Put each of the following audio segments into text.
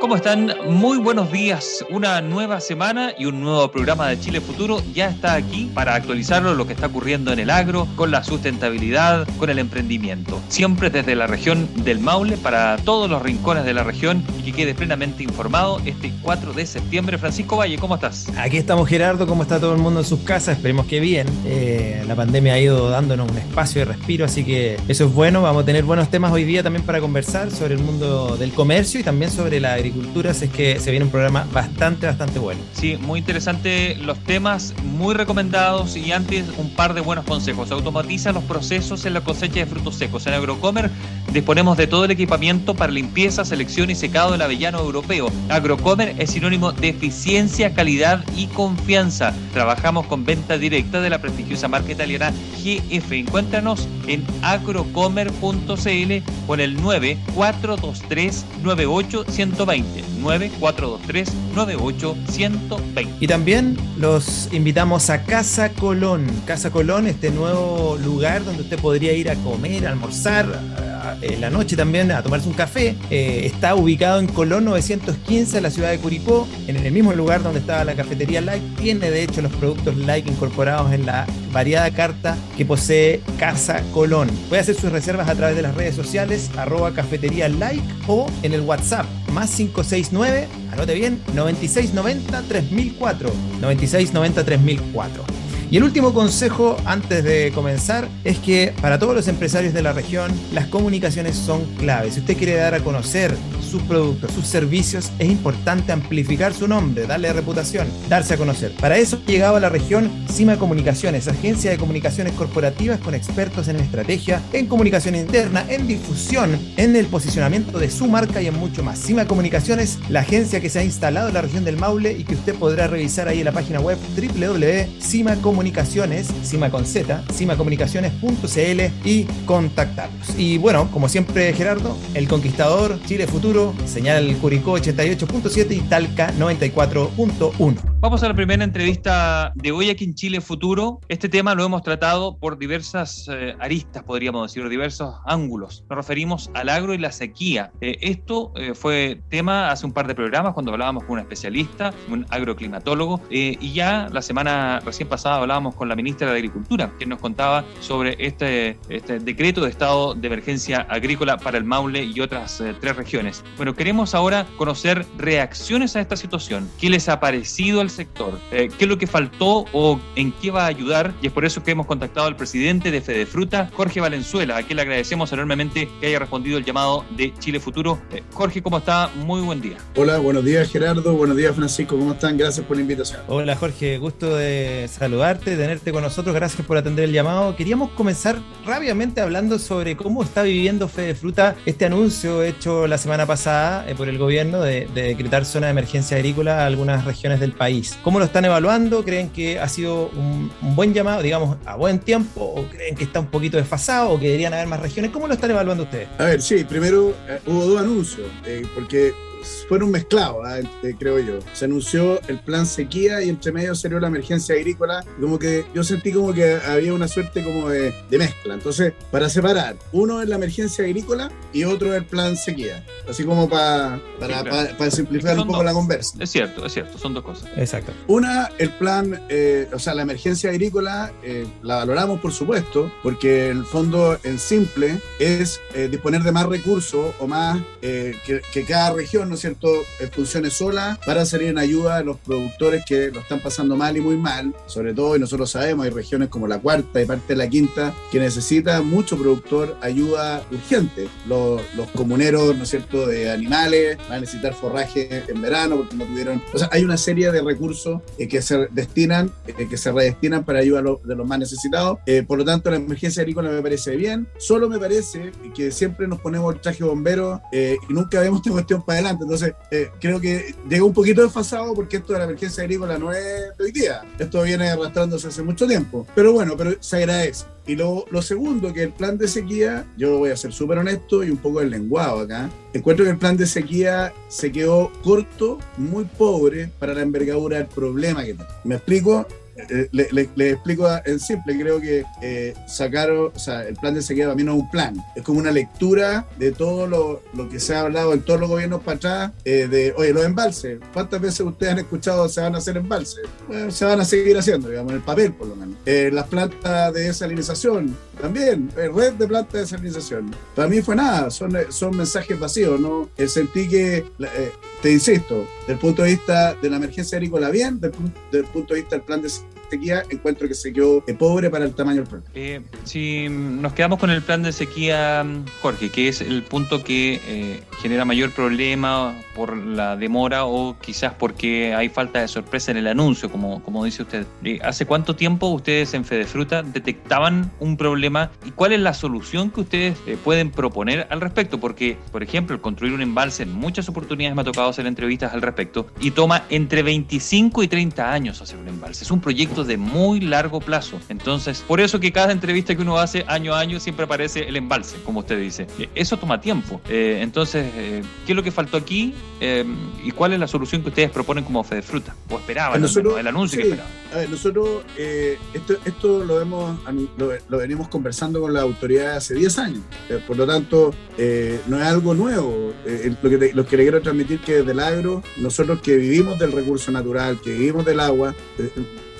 ¿Cómo están? Muy buenos días. Una nueva semana y un nuevo programa de Chile Futuro ya está aquí para actualizarlo lo que está ocurriendo en el agro, con la sustentabilidad, con el emprendimiento. Siempre desde la región del Maule para todos los rincones de la región y que quede plenamente informado este 4 de septiembre. Francisco Valle, ¿cómo estás? Aquí estamos Gerardo, ¿cómo está todo el mundo en sus casas? Esperemos que bien. Eh, la pandemia ha ido dándonos un espacio de respiro, así que eso es bueno. Vamos a tener buenos temas hoy día también para conversar sobre el mundo del comercio y también sobre la agricultura agriculturas es que se viene un programa bastante, bastante bueno. Sí, muy interesante los temas, muy recomendados y antes un par de buenos consejos. Automatiza los procesos en la cosecha de frutos secos. En Agrocomer disponemos de todo el equipamiento para limpieza, selección y secado del avellano europeo. Agrocomer es sinónimo de eficiencia, calidad y confianza. Trabajamos con venta directa de la prestigiosa marca italiana GF. Encuéntranos en agrocomer.cl con el 9423 98120 9423 98120. Y también los invitamos a Casa Colón. Casa Colón, este nuevo lugar donde usted podría ir a comer, a almorzar, en la noche también a tomarse un café. Eh, está ubicado en Colón 915, en la ciudad de Curipó, en el mismo lugar donde estaba la cafetería Like. Tiene de hecho los productos Like incorporados en la variada carta que posee Casa Colón. Puede hacer sus reservas a través de las redes sociales, arroba cafetería o en el WhatsApp, más 569, anote bien, 9690 3004. 9690 3004. Y el último consejo antes de comenzar es que para todos los empresarios de la región las comunicaciones son claves. Si usted quiere dar a conocer sus productos, sus servicios, es importante amplificar su nombre, darle reputación, darse a conocer. Para eso ha llegado a la región Cima Comunicaciones, agencia de comunicaciones corporativas con expertos en estrategia, en comunicación interna, en difusión, en el posicionamiento de su marca y en mucho más. Cima Comunicaciones, la agencia que se ha instalado en la región del Maule y que usted podrá revisar ahí en la página web www.cimacomunicaciones, Cima con Z, cimacomunicaciones.cl y contactarlos. Y bueno, como siempre Gerardo, el conquistador, Chile Futuro, señal Curicó 88.7 y Talca 94.1. Vamos a la primera entrevista de hoy aquí en Chile Futuro. Este tema lo hemos tratado por diversas eh, aristas, podríamos decir, diversos ángulos. Nos referimos al agro y la sequía. Eh, esto eh, fue tema hace un par de programas cuando hablábamos con un especialista, un agroclimatólogo, y ya la semana recién pasada hablábamos con la ministra de Agricultura, que nos contaba sobre este, este decreto de estado de emergencia agrícola para el Maule y otras tres regiones. Bueno, queremos ahora conocer reacciones a esta situación. ¿Qué les ha parecido al sector, eh, qué es lo que faltó o en qué va a ayudar. Y es por eso que hemos contactado al presidente de Fede Fruta, Jorge Valenzuela, a quien le agradecemos enormemente que haya respondido el llamado de Chile Futuro. Eh, Jorge, ¿cómo está? Muy buen día. Hola, buenos días Gerardo, buenos días Francisco, ¿cómo están? Gracias por la invitación. Hola Jorge, gusto de saludarte, tenerte con nosotros, gracias por atender el llamado. Queríamos comenzar rápidamente hablando sobre cómo está viviendo Fede Fruta este anuncio hecho la semana pasada eh, por el gobierno de, de decretar zona de emergencia agrícola a algunas regiones del país. ¿Cómo lo están evaluando? ¿Creen que ha sido un, buen llamado, digamos, a buen tiempo? ¿O creen que está un poquito desfasado o que deberían haber más regiones? ¿Cómo lo están evaluando ustedes? A ver, sí, primero eh, hubo dos anuncios, eh, porque fueron mezclados, este, creo yo. Se anunció el plan sequía y entre medio salió la emergencia agrícola. Como que yo sentí como que había una suerte como de, mezcla. Entonces, para separar, uno es la emergencia agrícola y otro es el plan sequía. Así como para, para, simplificar un poco la conversa. Es cierto, es cierto, son dos cosas. Exacto. Una, el plan, eh, o sea, la emergencia agrícola, eh, la valoramos por supuesto, porque el fondo en simple es eh, disponer de más recursos o más que, que cada región, ¿no es cierto? Eh, funcione sola para salir en ayuda a los productores que lo están pasando mal y muy mal, sobre todo, y nosotros sabemos, hay regiones como la cuarta y parte de la quinta que necesita mucho productor ayuda urgente. Los, los comuneros, ¿no es cierto?, de animales van a necesitar forraje en verano porque no tuvieron... O sea, hay una serie de recursos eh, que se destinan, eh, que se redestinan para ayuda de los más necesitados. por lo tanto, la emergencia agrícola me parece bien. Solo me parece que siempre nos ponemos el traje bombero y nunca vemos esta cuestión para adelante. Entonces, eh, creo que llegó un poquito desfasado porque esto de la emergencia agrícola no es de hoy día. Esto viene arrastrándose hace mucho tiempo. Pero bueno, pero se agradece. Y lo, lo segundo, que el plan de sequía, yo voy a ser súper honesto y un poco lenguado acá, encuentro que el plan de sequía se quedó corto, muy pobre para la envergadura del problema que tiene. ¿Me explico? Eh, le, explico en simple, creo que eh, sacaron, o sea, el plan de sequía para mí no es un plan, es como una lectura de todo lo, lo que se ha hablado en todos los gobiernos para atrás, eh, de, oye, los embalses, ¿cuántas veces ustedes han escuchado se van a hacer embalses? Se van a seguir haciendo, digamos, en el papel por lo menos. las plantas de desalinización, también, red de plantas de desalinización. Para mí fue nada, son, son mensajes vacíos, ¿no? sentí que, te insisto, desde el punto de vista de la emergencia agrícola bien, desde el punto de vista del plan de encuentro que se quedó pobre para el tamaño del problema. Eh, si nos quedamos con el plan de sequía, Jorge, que es el punto que eh, genera mayor problema por la demora o quizás porque hay falta de sorpresa en el anuncio, como, como dice usted. Eh, ¿Hace cuánto tiempo ustedes en Fedefruta detectaban un problema y cuál es la solución que ustedes pueden proponer al respecto? Porque, por ejemplo, el construir un embalse, en muchas oportunidades me ha tocado hacer entrevistas al respecto y toma entre 25 y 30 años hacer un embalse. Es un proyecto de muy largo plazo. Entonces, por eso que cada entrevista que uno hace año a año siempre aparece el embalse, como usted dice. Eh, eso toma tiempo. Eh, entonces, eh, ¿qué es lo que faltó aquí? ¿Y cuál es la solución que ustedes proponen como Fede Fruta? ¿O esperaban el anuncio que esperaban? A ver, nosotros esto, esto lo, hemos, lo, venimos conversando con la autoridad hace 10 años. por lo tanto, no es algo nuevo. lo, que lo que le quiero transmitir que desde el agro, nosotros que vivimos del recurso natural, que vivimos del agua,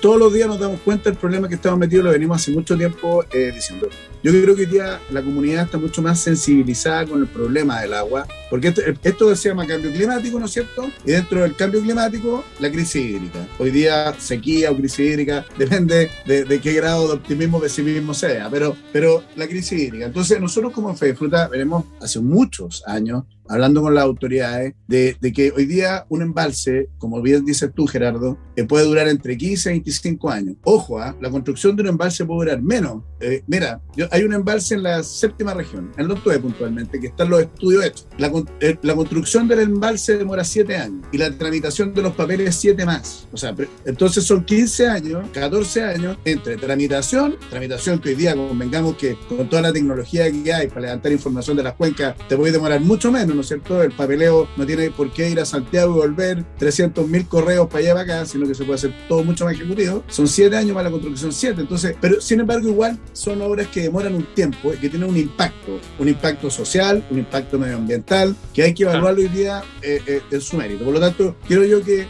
todos los días nos damos cuenta del problema que estamos metidos, lo venimos hace mucho tiempo eh, diciendo. Yo creo que hoy día la comunidad está mucho más sensibilizada con el problema del agua, porque esto, se llama cambio climático, ¿no es cierto? Y dentro del cambio climático, la crisis hídrica. Hoy día, sequía o crisis hídrica, depende de, qué grado de optimismo, pesimismo sea, pero, pero la crisis hídrica. Entonces, nosotros como Fe Fruta veremos hace muchos años hablando con las autoridades, de, que hoy día un embalse, como bien dices tú, Gerardo, eh, puede durar entre 15 y 25 años. Ojo, ¿ah? la construcción de un embalse puede durar menos. Eh, mira, hay un embalse en la séptima región, en Octubre puntualmente, que están los estudios hechos. La, eh, construcción del embalse demora 7 años y la tramitación de los papeles 7 más. O sea, entonces son 15 años, 14 años entre tramitación, tramitación que hoy día convengamos que con toda la tecnología que hay para levantar información de las cuencas, te puede demorar mucho menos ¿no es cierto? El papeleo no tiene por qué ir a Santiago y volver 300 mil correos para allá para acá, sino que se puede hacer todo mucho más ejecutivo. Son siete años para la construcción, siete. Entonces, pero sin embargo, igual son obras que demoran un tiempo y que tienen un impacto, un impacto social, un impacto medioambiental, que hay que evaluarlo hoy día eh, eh, en su mérito. Por lo tanto, quiero yo que,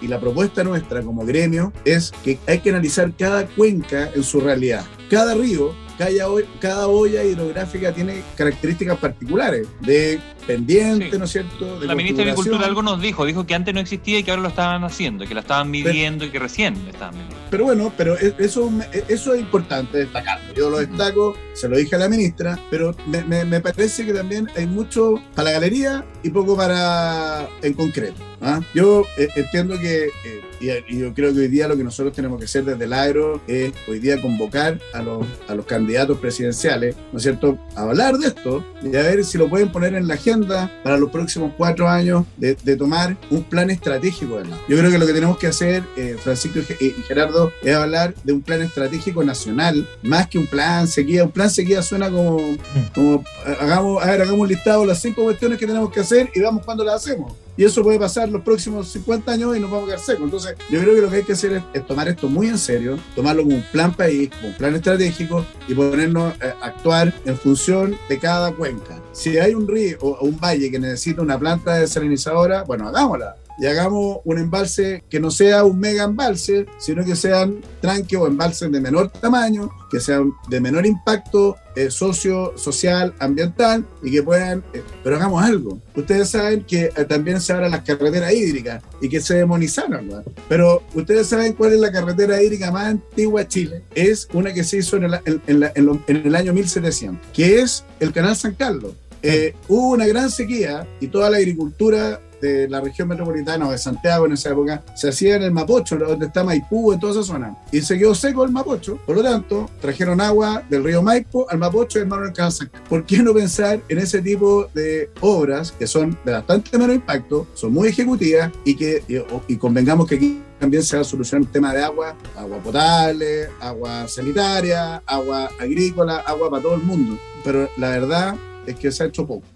y la propuesta nuestra como gremio es que hay que analizar cada cuenca en su realidad. Cada río cada, olla hidrográfica tiene características particulares de pendiente, ¿no es cierto? la ministra de Agricultura algo nos dijo, dijo que antes no existía y que ahora lo estaban haciendo, que la estaban midiendo y que recién estaban midiendo. Pero bueno, pero e, eso, eso es importante destacarlo. Yo lo destaco, se lo dije a la ministra, pero me, me parece que también hay mucho para la galería y poco para en concreto. ¿ah? Yo eh, entiendo que, eh, y, yo creo que hoy día lo que nosotros tenemos que hacer desde el agro es hoy día convocar a los, a los candidatos presidenciales, ¿no es cierto?, a hablar de esto y a ver si lo pueden poner en la agenda para los próximos cuatro años de, tomar un plan estratégico del Yo creo que lo que tenemos que hacer, eh, Francisco y Gerardo, es hablar de un plan estratégico nacional, más que un plan sequía. Un plan sequía suena como, hagamos, hagamos un listado las cinco cuestiones que tenemos que hacer y vamos cuando las hacemos y eso puede pasar los próximos 50 años y nos vamos a quedar secos. Entonces, yo creo que lo que hay que hacer es, tomar esto muy en serio, tomarlo como un plan país, como un plan estratégico y ponernos a actuar en función de cada cuenca. Si hay un río o un valle que necesita una planta desalinizadora, bueno, hagámosla y hagamos un embalse que no sea un mega embalse, sino que sean tranques o embalses de menor tamaño, que sean de menor impacto eh, socio, social, ambiental y que puedan, eh, pero hagamos algo. Ustedes saben que eh, también se abran las carreteras hídricas y que se demonizaron, ¿no? pero ustedes saben cuál es la carretera hídrica más antigua de Chile. Es una que se hizo en el, en el año 1700, que es el Canal San Carlos. hubo una gran sequía y toda la agricultura de la región metropolitana o de Santiago en esa época se hacía en el Mapocho, donde está Maipú, en toda esa zona. Y se quedó seco el Mapocho. Por lo tanto, trajeron agua del río Maipo al Mapocho y el Mar Casa. ¿Por qué no pensar en ese tipo de obras que son de bastante menos impacto, son muy ejecutivas y que y, convengamos que aquí también se va a solucionar el tema de agua, agua potable, agua sanitaria, agua agrícola, agua para todo el mundo. Pero la verdad es que se ha hecho poco.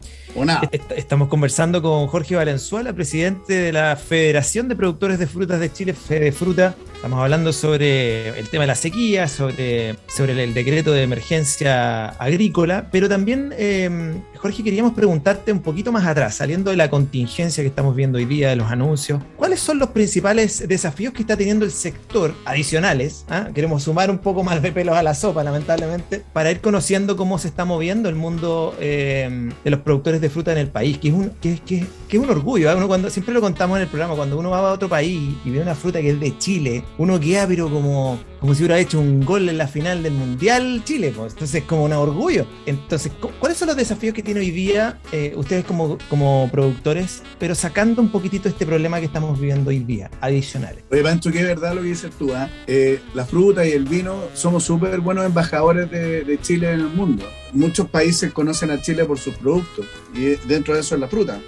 Estamos conversando con Jorge Valenzuela, presidente de la Federación de Productores de Frutas de Chile, Fede Fruta. Estamos hablando sobre el tema de la sequía, sobre, sobre el decreto de emergencia agrícola, pero también, em, Jorge, queríamos preguntarte un poquito más atrás, saliendo de la contingencia que estamos viendo hoy día, de los anuncios, ¿cuáles son los principales desafíos que está teniendo el sector adicionales? ¿ah? Queremos sumar un poco más de pelos a la sopa, lamentablemente, para ir conociendo cómo se está moviendo el mundo em, de los productores de fruta en el país, que es un, que, que, que es un orgullo. Uno cuando, siempre lo contamos en el programa, cuando uno va a otro país y ve una fruta que es de Chile, uno queda pero como, como si hubiera hecho un gol en la final del Mundial Chile. Pues. Entonces, como un orgullo. Entonces, ¿cuáles son los desafíos que tiene hoy día eh, ustedes como, como productores, pero sacando un poquitito este problema que estamos viviendo hoy día, adicionales? Oye, Pancho, que es verdad lo que dices tú. ¿ah? Eh, la fruta y el vino somos súper buenos embajadores de, de Chile en el mundo muchos países conocen a Chile por sus productos y dentro de eso es la fruta.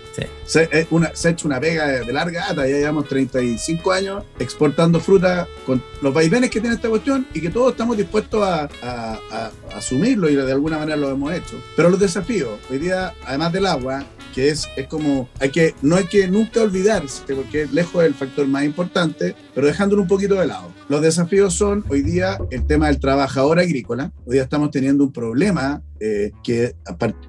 Se, una, se ha hecho una pega de, larga data, ya llevamos 35 años exportando fruta con los vaivenes que tiene esta cuestión y que todos estamos dispuestos a, a asumirlo y de alguna manera lo hemos hecho. Pero los desafíos, hoy día, además del agua, que es, es como, hay que, no hay que nunca olvidarse, porque lejos el factor más importante, pero dejándolo un poquito de lado. Los desafíos son hoy día el tema del trabajador agrícola. Hoy día estamos teniendo un problema eh, que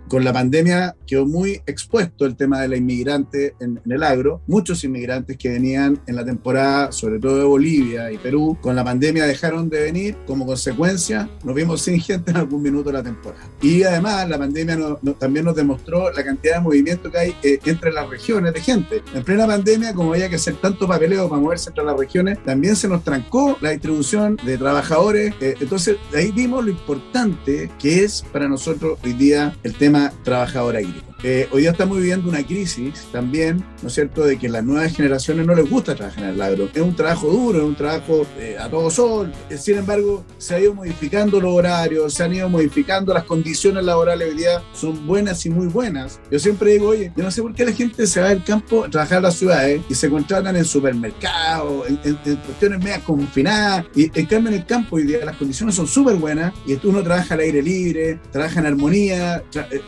con la pandemia quedó muy expuesto el tema de la inmigrante en, el agro. Muchos inmigrantes que venían en la temporada, sobre todo de Bolivia y Perú, con la pandemia dejaron de venir. Como consecuencia, nos vimos sin gente en algún minuto de la temporada. Y además, la pandemia también nos demostró la cantidad de movimiento que hay eh, entre las regiones de gente. En plena pandemia, como había que hacer tanto papeleo para moverse entre las regiones, también se nos trancó la distribución de trabajadores. Eh, entonces, ahí vimos lo importante que es para nosotros nosotros hoy día el tema trabajador agrícola. Eh, hoy día estamos viviendo una crisis también, ¿no es cierto?, de que las nuevas generaciones no les gusta trabajar en el agro. Es un trabajo duro, es un trabajo eh, a todo sol. Eh, sin embargo, se ha ido modificando los horarios, se han ido modificando las condiciones laborales hoy día, son buenas y muy buenas. Yo siempre digo, oye, yo no sé por qué la gente se va del campo a trabajar en las ciudades y se contratan en supermercados, en, cuestiones medias confinadas. Y en cambio, en el campo hoy día las condiciones son súper buenas y uno trabaja al aire libre, trabaja en armonía.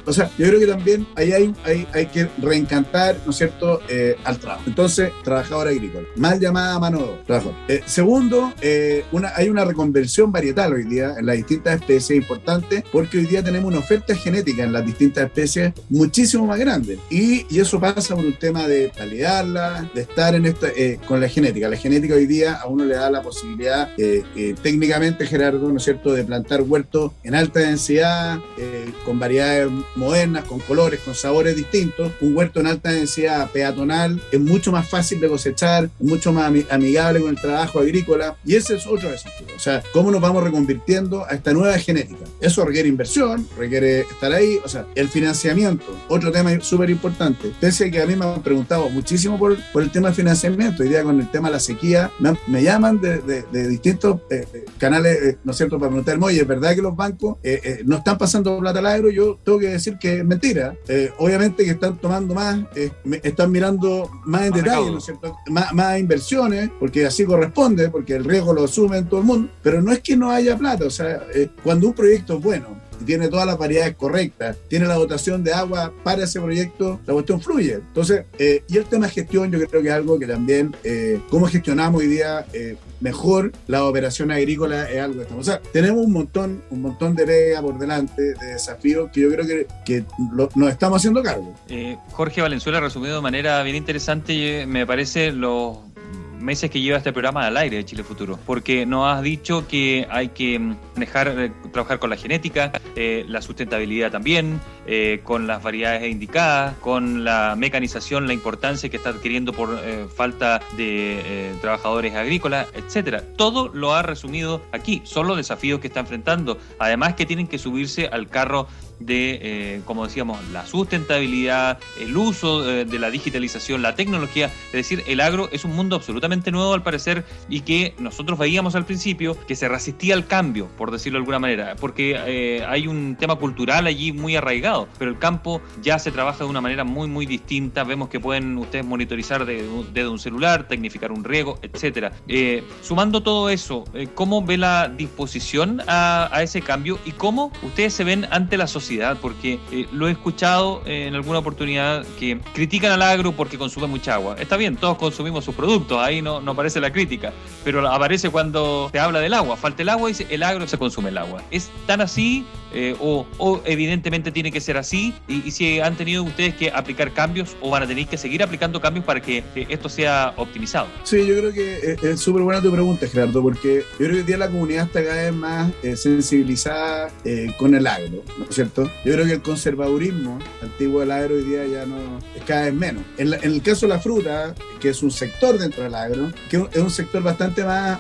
o sea, yo creo que también hay ahí hay, que reencantar, ¿no es cierto?, eh, al trabajo. Entonces, trabajador agrícola, mal llamada mano de obra. Eh, segundo, eh, hay una reconversión varietal hoy día en las distintas especies importante porque hoy día tenemos una oferta genética en las distintas especies muchísimo más grande. Y, eso pasa por un tema de validarla, de estar en esta, con la genética. La genética hoy día a uno le da la posibilidad, técnicamente, Gerardo, ¿no es cierto?, de plantar huertos en alta densidad, con variedades modernas, con colores, con sabores distintos. Un huerto en alta densidad peatonal es mucho más fácil de cosechar, mucho más amigable con el trabajo agrícola y ese es otro desafío. O sea, cómo nos vamos reconvirtiendo a esta nueva genética. Eso requiere inversión, requiere estar ahí, o sea, el financiamiento, otro tema súper importante. Pese que a mí me han preguntado muchísimo por, el tema de financiamiento, hoy día con el tema de la sequía, me, llaman de, de, distintos eh, eh, canales, eh, ¿no es cierto?, para preguntarme, oye, ¿es verdad que los bancos no están pasando plata al agro? Yo tengo que decir que es mentira obviamente que están tomando más, eh, están mirando más en detalle, ¿no es cierto? Más, inversiones, porque así corresponde, porque el riesgo lo asumen todo el mundo, pero no es que no haya plata, o sea, eh, cuando un proyecto es bueno, tiene todas las variedades correctas, tiene la dotación de agua para ese proyecto, la cuestión fluye. Entonces, eh, y el tema de gestión, yo creo que es algo que también, eh, cómo gestionamos hoy día eh, mejor la operación agrícola es algo que estamos. O sea, tenemos un montón, un montón de pega por delante, de desafíos que yo creo que, que nos estamos haciendo cargo. Jorge Valenzuela, resumido de manera bien interesante, me parece los meses que lleva este programa al aire de Chile Futuro, porque nos has dicho que hay que dejar eh, trabajar con la genética, eh, la sustentabilidad también, eh, con las variedades indicadas, con la mecanización, la importancia que está adquiriendo por falta de trabajadores agrícolas, etcétera. Todo lo ha resumido aquí, son los desafíos que está enfrentando, además que tienen que subirse al carro de, eh, como decíamos, la sustentabilidad, el uso eh, de la digitalización, la tecnología. Es decir, el agro es un mundo absolutamente nuevo al parecer y que nosotros veíamos al principio que se resistía al cambio, por decirlo de alguna manera, porque eh, hay un tema cultural allí muy arraigado, pero el campo ya se trabaja de una manera muy, muy distinta. Vemos que pueden ustedes monitorizar desde un celular, tecnificar un riego, etcétera. sumando todo eso, ¿cómo ve la disposición a, a ese cambio y cómo ustedes se ven ante la sociedad? Porque eh, lo he escuchado en alguna oportunidad que critican al agro porque consume mucha agua. Está bien, todos consumimos sus productos, ahí no, no aparece la crítica, pero aparece cuando se habla del agua. Falta el agua y el agro se consume el agua. ¿Es tan así eh, o, evidentemente tiene que ser así? Y, si han tenido ustedes que aplicar cambios o van a tener que seguir aplicando cambios para que esto sea optimizado? Sí, yo creo que es súper buena tu pregunta, Gerardo, porque yo creo que hoy día la comunidad está cada vez más eh, sensibilizada eh, con el agro, ¿no es cierto? Yo creo que el conservadurismo antiguo del agro hoy día ya no es cada vez menos. En, el caso de la fruta, que es un sector dentro del agro, que es un sector bastante más,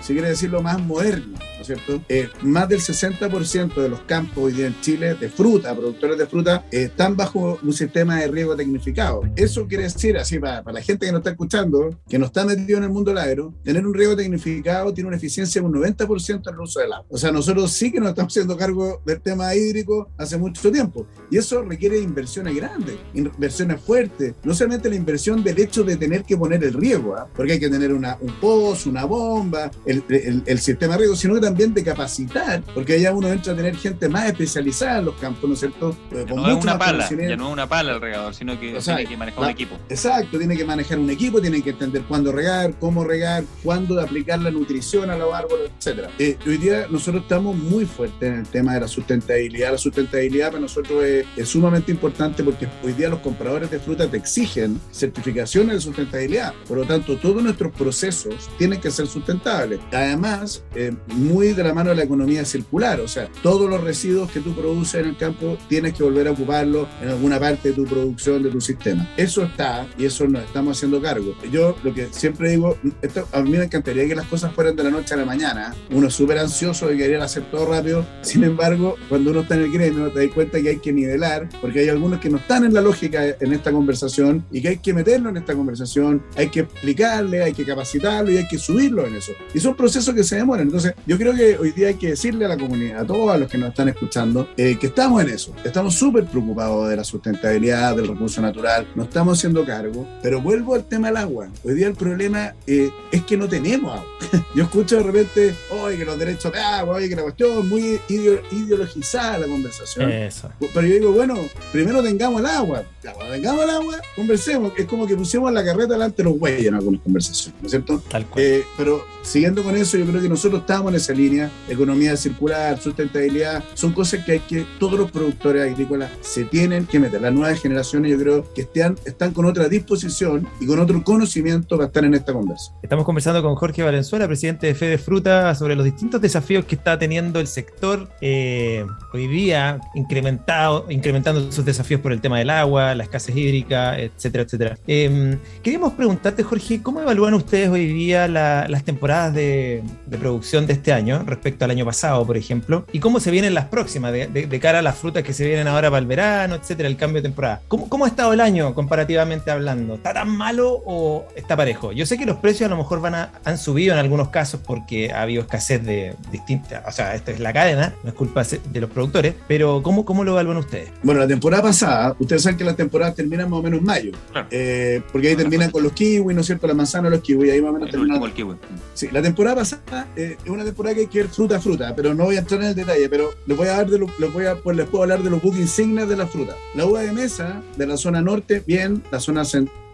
si quiere decirlo, más moderno, ¿no es cierto? más del 60% de los campos hoy día en Chile de fruta, productores de fruta, están bajo un sistema de riego tecnificado. Eso quiere decir, así para, la gente que nos está escuchando, que no está metido en el mundo del agro, tener un riego tecnificado tiene una eficiencia de un 90% en el uso del agua. O sea, nosotros sí que nos estamos haciendo cargo del tema hídrico hace mucho tiempo. Y eso requiere inversiones grandes, inversiones fuertes. No solamente la inversión del hecho de tener que poner el riego, ¿ah? porque hay que tener una, un pozo, una bomba, el, el, sistema de riego, sino que también de capacitar, porque allá uno entra a tener gente más especializada en los campos, ¿no es cierto? no es una pala, ya no es una pala el regador, sino que tiene que manejar un equipo. Exacto, tiene que manejar un equipo, tiene que entender cuándo regar, cómo regar, cuándo aplicar la nutrición a los árboles, etc. Eh, hoy día nosotros estamos muy fuertes en el tema de la sustentabilidad. La sustentabilidad para nosotros es, sumamente importante porque hoy día los compradores de frutas te exigen certificaciones de sustentabilidad. Por lo tanto, todos nuestros procesos tienen que ser sustentables. Además, eh, muy de la mano de la economía circular, o sea, todos los residuos que tú produces en el campo tienes que volver a ocuparlos en alguna parte de tu producción, de tu sistema. Eso está y eso nos estamos haciendo cargo. Yo lo que siempre digo, esto, a mí me encantaría que las cosas fueran de la noche a la mañana. Uno es súper ansioso de querer hacer todo rápido. Sin embargo, cuando uno está en el gremio, te das cuenta que hay que nivelar, porque hay algunos que no están en la lógica en esta conversación y que hay que meterlo en esta conversación, hay que explicarle, hay que capacitarlo y hay que subirlo en eso. Y son procesos que se demoran. Entonces, yo creo que hoy día hay que decirle a la comunidad, a todos los que nos están escuchando, eh, que estamos en eso. Estamos súper preocupados de la sustentabilidad, del recurso natural, nos estamos haciendo cargo, pero vuelvo al tema del agua. Hoy día el problema eh, es que no tenemos agua. Yo escucho de repente, oye, que los derechos de agua, oye, que la cuestión muy ideologizada la conversación. Eso. Pero yo digo, bueno, primero tengamos el agua. Cuando tengamos el agua, conversemos. Es como que pusimos la carreta delante de los güeyes en algunas conversaciones, ¿no es cierto? Tal cual. Eh, pero siguiendo con eso, yo creo que nosotros estamos en esa línea, economía circular, sustentabilidad, son cosas que hay que, todos los productores agrícolas se tienen que meter. Las nuevas generaciones yo creo que están, están con otra disposición y con otro conocimiento para estar en esta conversa. Estamos conversando con Jorge Valenzuela, presidente de Fede Fruta, sobre los distintos desafíos que está teniendo el sector eh, hoy día, incrementado, incrementando sus desafíos por el tema del agua, la escasez hídrica, etcétera, etcétera. Eh, queríamos preguntarte, Jorge, ¿cómo evalúan ustedes hoy día las temporadas de, producción de este año respecto al año pasado, por ejemplo? ¿Y cómo se vienen las próximas de, cara a las frutas que se vienen ahora para el verano, etcétera, el cambio de temporada? ¿Cómo, ¿Cómo ha estado el año comparativamente hablando? ¿Está tan malo o está parejo? Yo sé que los precios a lo mejor van a, han subido en algunos casos porque ha habido escasez de distintas, o sea, esto es la cadena, no es culpa de los productores, pero ¿cómo, cómo lo evalúan ustedes? Bueno, la temporada pasada, ustedes saben que la temporada termina más o menos en mayo, eh, porque ahí terminan con los kiwis, ¿no es cierto? La manzana, los kiwis, ahí más o menos terminan. El kiwi. Sí, la temporada pasada eh, es una temporada que que ir fruta fruta, pero no voy a entrar en el detalle, pero les voy a dar de lo, les voy a, pues les puedo hablar de los buques insignes de la fruta. La uva de mesa de la zona norte, bien, la zona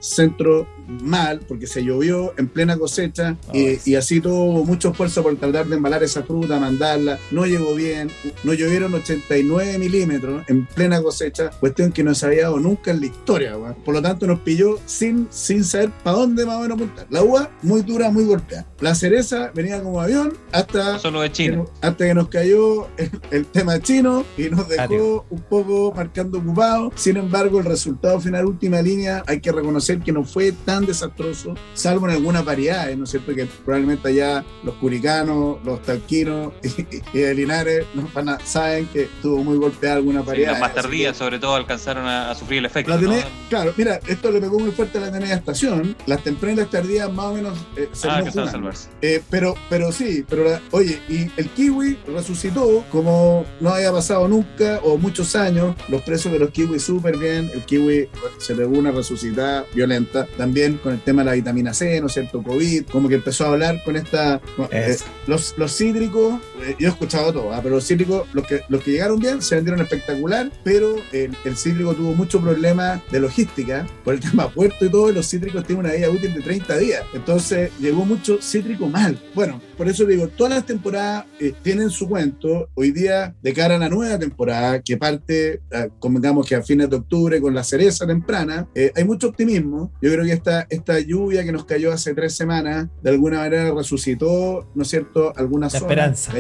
centro mal porque se llovió en plena cosecha y, así tuvo mucho esfuerzo por tratar de embalar esa fruta, mandarla, no llegó bien, no llovieron 89 milímetros en plena cosecha, cuestión que no se había dado nunca en la historia, por lo tanto nos pilló sin, sin saber para dónde más o menos apuntar. La uva muy dura, muy golpeada. La cereza venía como avión hasta, Solo de China. Que, hasta que nos cayó el, tema chino y nos dejó un poco marcando ocupado. Sin embargo, el resultado final, última línea, hay que reconocer que no fue tan desastroso, salvo en algunas variedades, ¿no es cierto? Que probablemente allá los curicanos, los talquinos y, de Linares saben que estuvo muy golpeada alguna variedad. las más tardías, sobre todo, alcanzaron a, sufrir el efecto. Claro, mira, esto le pegó muy fuerte a la teneda estación. Las tempranas y tardías más o menos eh, se ah, eh, pero, pero sí, pero oye, y el kiwi resucitó como no había pasado nunca o muchos años. Los precios de los kiwis súper bien. El kiwi se pegó una resucitada violenta. También con el tema de la vitamina C, ¿no es cierto? COVID, como que empezó a hablar con esta... Eh, los, los cítricos, eh, yo he escuchado todo, ¿ah? pero los cítricos, los que, los que llegaron bien, se vendieron espectacular, pero el, el cítrico tuvo muchos problemas de logística por el tema puerto y todo, y los cítricos tienen una vida útil de 30 días. Entonces llegó mucho cítrico mal. Bueno, por eso digo, todas las temporadas eh, tienen su cuento. Hoy día, de cara a la nueva temporada, que parte, ah, digamos que a fines de octubre, con la cereza temprana, eh, hay mucho optimismo. Yo creo que esta, esta lluvia que nos cayó hace tres semanas, de alguna manera resucitó, ¿no es cierto?, alguna la esperanza.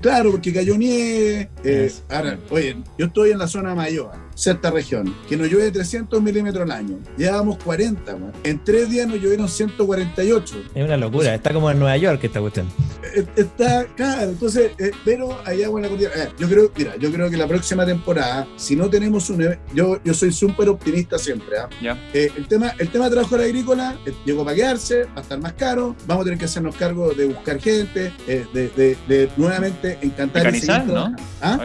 claro, porque cayó nieve. Eh, ahora, oye, yo estoy en la zona de Mayoa cierta región, que nos llueve 300 milímetros al año. Llevábamos 40, En tres días nos llovieron 148. Es una locura, está como en Nueva York esta cuestión. Eh, está, claro, entonces, eh, pero allá en la cordillera. Eh, yo creo, mira, yo creo que la próxima temporada, si no tenemos un yo, yo soy súper optimista siempre. ¿ah? el, tema, el tema de trabajo agrícola llegó para quedarse, va a estar más caro, vamos a tener que hacernos cargo de buscar gente, de, de, nuevamente encantar. Mecanizar, ¿no? ¿Ah?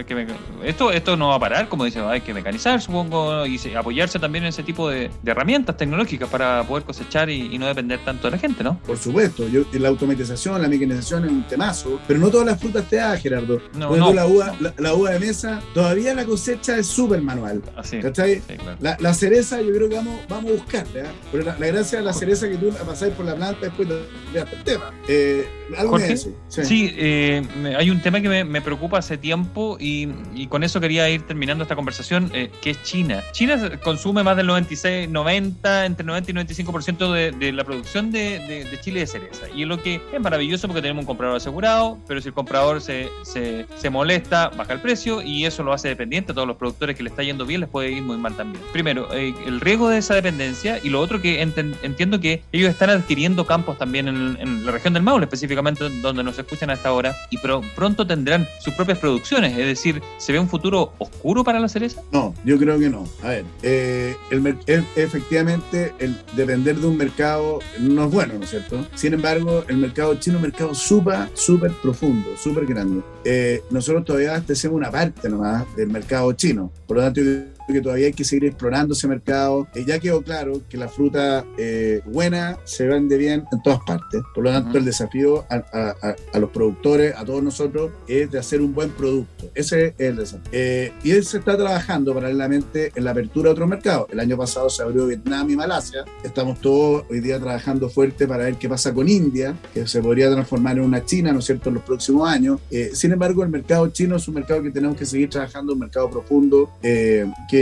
esto, esto no va a parar, como dice, hay que mecanizar supongo, y apoyarse también en ese tipo de, herramientas tecnológicas para poder cosechar y, no depender tanto de la gente, ¿no? Por supuesto, yo, la automatización, la mecanización es un temazo, pero no todas las frutas te da, Gerardo. No, no, la, uva, la, uva de mesa, todavía la cosecha es súper manual. Así, ¿Cachai? la, cereza yo creo que vamos, vamos a buscarla, ¿eh? pero la, gracia de la cereza que tú la pasáis por la planta después de el tema. Eh, ¿Algo Sí, sí eh, hay un tema que me, preocupa hace tiempo y, y, con eso quería ir terminando esta conversación. Eh, que es China. China consume más del 96, 90, entre 90 y 95% de, de la producción de, chile de cereza. Y es lo que es maravilloso porque tenemos un comprador asegurado, pero si el comprador se, se, molesta, baja el precio y eso lo hace dependiente a todos los productores que le está yendo bien, les puede ir muy mal también. Primero, eh, el riesgo de esa dependencia y lo otro que entiendo que ellos están adquiriendo campos también en, la región del Maule, específicamente donde nos escuchan hasta ahora, y pronto tendrán sus propias producciones. Es decir, ¿se ve un futuro oscuro para la cereza? No, yo creo que no. A ver, eh, el, efectivamente, el depender de un mercado no es bueno, ¿no es cierto? Sin embargo, el mercado chino es un mercado súper, súper profundo, súper grande. Eh, nosotros todavía abastecemos una parte nomás del mercado chino. Por lo tanto, que todavía hay que seguir explorando ese mercado. Eh, ya quedó claro que la fruta eh, buena se vende bien en todas partes. Por lo tanto, el desafío a, los productores, a todos nosotros, es de hacer un buen producto. Ese es el desafío. Eh, y él se está trabajando paralelamente en la apertura de otros mercados. El año pasado se abrió Vietnam y Malasia. Estamos todos hoy día trabajando fuerte para ver qué pasa con India, que se podría transformar en una China, ¿no es cierto?, en los próximos años. sin embargo, el mercado chino es un mercado que tenemos que seguir trabajando, un mercado profundo, que,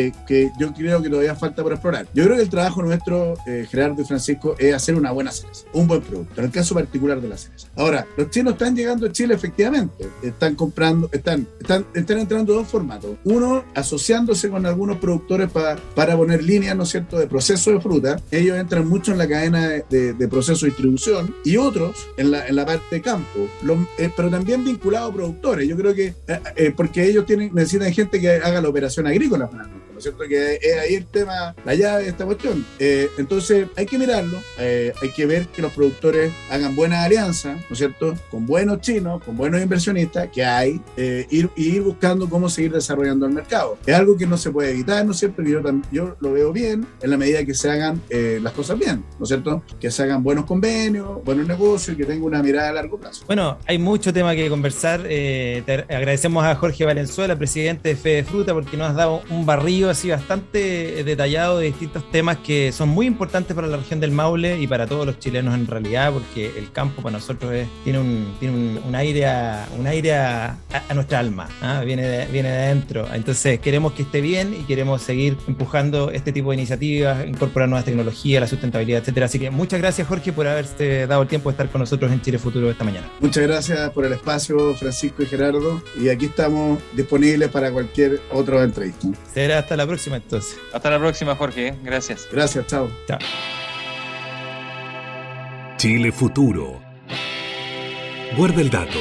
yo creo que todavía falta por explorar. Yo creo que el trabajo nuestro, eh, Gerardo y Francisco, es hacer una buena cereza, un buen producto, en el caso particular de la cereza. Ahora, los chinos están llegando a Chile efectivamente, están comprando, están, están, están entrando dos formatos. Uno, asociándose con algunos productores para para poner líneas, ¿no es cierto?, de proceso de fruta. Ellos entran mucho en la cadena de, proceso de distribución y otros en la, en la parte de campo, eh, pero también vinculados a productores. Yo creo que, eh, porque ellos tienen, necesitan gente que haga la operación agrícola, cierto? Que es ahí el tema, la llave de esta cuestión. Eh, entonces, hay que mirarlo, eh, hay que ver que los productores hagan buenas alianzas, ¿no es cierto? Con buenos chinos, con buenos inversionistas que hay, eh, ir, ir buscando cómo seguir desarrollando el mercado. Es algo que no se puede evitar, ¿no es cierto? Que yo, yo lo veo bien en la medida que se hagan las cosas bien, ¿no es cierto? Que se hagan buenos convenios, buenos negocios, que tenga una mirada a largo plazo. Bueno, hay mucho tema que conversar. te agradecemos a Jorge Valenzuela, presidente de Fede Fruta, porque nos has dado un barrillo así bastante eh, detallado de distintos temas que son muy importantes para la región del Maule y para todos los chilenos en realidad, porque el campo para nosotros tiene un, tiene un, aire, a, un aire a, nuestra alma, ¿ah? viene, de, viene de adentro. Entonces queremos que esté bien y queremos seguir empujando este tipo de iniciativas, incorporar nuevas tecnologías, la sustentabilidad, etcétera. Así que muchas gracias Jorge por haberte dado el tiempo de estar con nosotros en Chile Futuro esta mañana. Muchas gracias por el espacio, Francisco y Gerardo, y aquí estamos disponibles para cualquier otra entrevista. Será hasta la próxima entonces. Hasta la próxima, Jorge. Gracias. Gracias, chao. Chao. Chile Futuro. Guarda el dato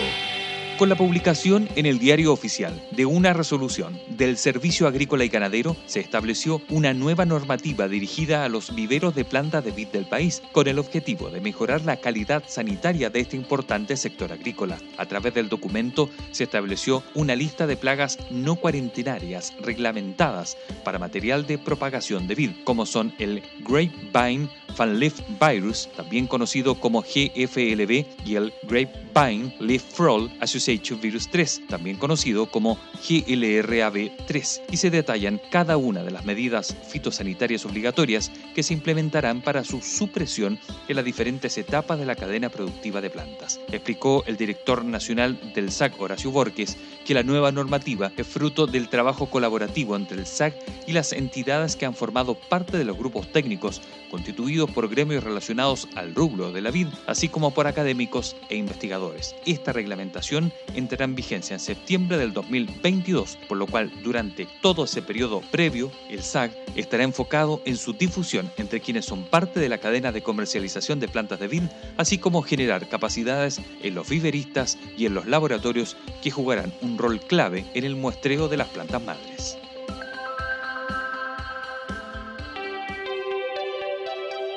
con la publicación en el diario oficial de una resolución del Servicio Agrícola y Ganadero, se estableció una nueva normativa dirigida a los viveros de plantas de vid del país, con el objetivo de mejorar la calidad sanitaria de este importante sector agrícola. A través del documento se estableció una lista de plagas no cuarentenarias reglamentadas para material de propagación de vid, como son el grapevine Leaf Virus, también conocido como GFLB, y el Grapevine Leaf Fraud Association Virus 3, también conocido como GLRAB3, y se detallan cada una de las medidas fitosanitarias obligatorias que se implementarán para su supresión en las diferentes etapas de la cadena productiva de plantas. Explicó el director nacional del SAC, Horacio Borges, que la nueva normativa es fruto del trabajo colaborativo entre el SAC y las entidades que han formado parte de los grupos técnicos constituidos por gremios relacionados al rublo de la vid, así como por académicos e investigadores. Esta reglamentación entrará en vigencia en septiembre del 2022, por lo cual durante todo ese periodo previo, el SAC estará enfocado en su difusión entre quienes son parte de la cadena de comercialización de plantas de vid, así como generar capacidades en los viveristas y en los laboratorios que jugarán un rol clave en el muestreo de las plantas madres.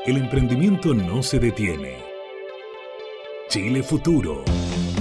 El emprendimiento no se detiene. Chile Futuro.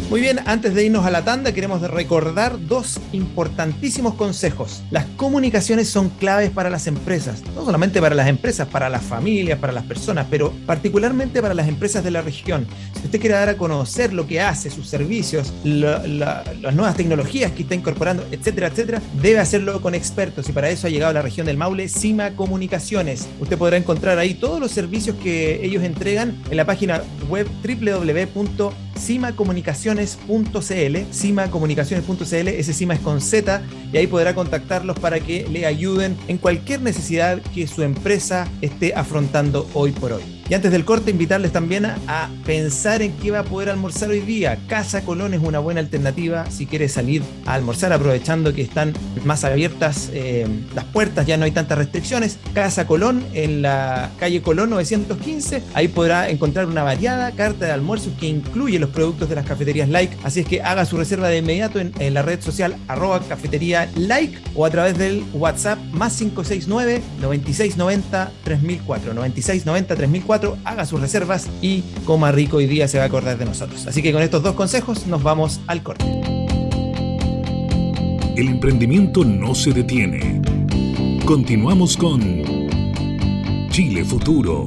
Muy bien, antes de irnos a la tanda, queremos recordar dos importantísimos consejos. Las comunicaciones son claves para las empresas, no solamente para las empresas, para las familias, para las personas, pero particularmente para las empresas de la región. Si usted quiere dar a conocer lo que hace, sus servicios, las nuevas tecnologías que está incorporando, etcétera, etcétera, debe hacerlo con expertos y para eso ha llegado a la región del Maule Cima Comunicaciones. Usted podrá encontrar ahí todos los servicios que ellos entregan en la página web www cimacomunicaciones.cl, cimacomunicaciones.cl, ese cima es con Z y ahí podrá contactarlos para que le ayuden en cualquier necesidad que su empresa esté afrontando hoy por hoy. Y antes del corte, invitarles también a, pensar en qué va a poder almorzar hoy día. Casa Colón es una buena alternativa si quiere salir a almorzar, aprovechando que están más abiertas eh, las puertas, ya no hay tantas restricciones. Casa Colón en la calle Colón 915, ahí podrá encontrar una variada carta de almuerzos que incluye los productos de las cafeterías Like. Así es que haga su reserva de inmediato en, la red social arroba cafetería Like o a través del WhatsApp más 569 9690 3004. 9690 3004 haga sus reservas y coma rico hoy día se va a acordar de nosotros. Así que con estos dos consejos nos vamos al corte. El emprendimiento no se detiene. Continuamos con Chile Futuro.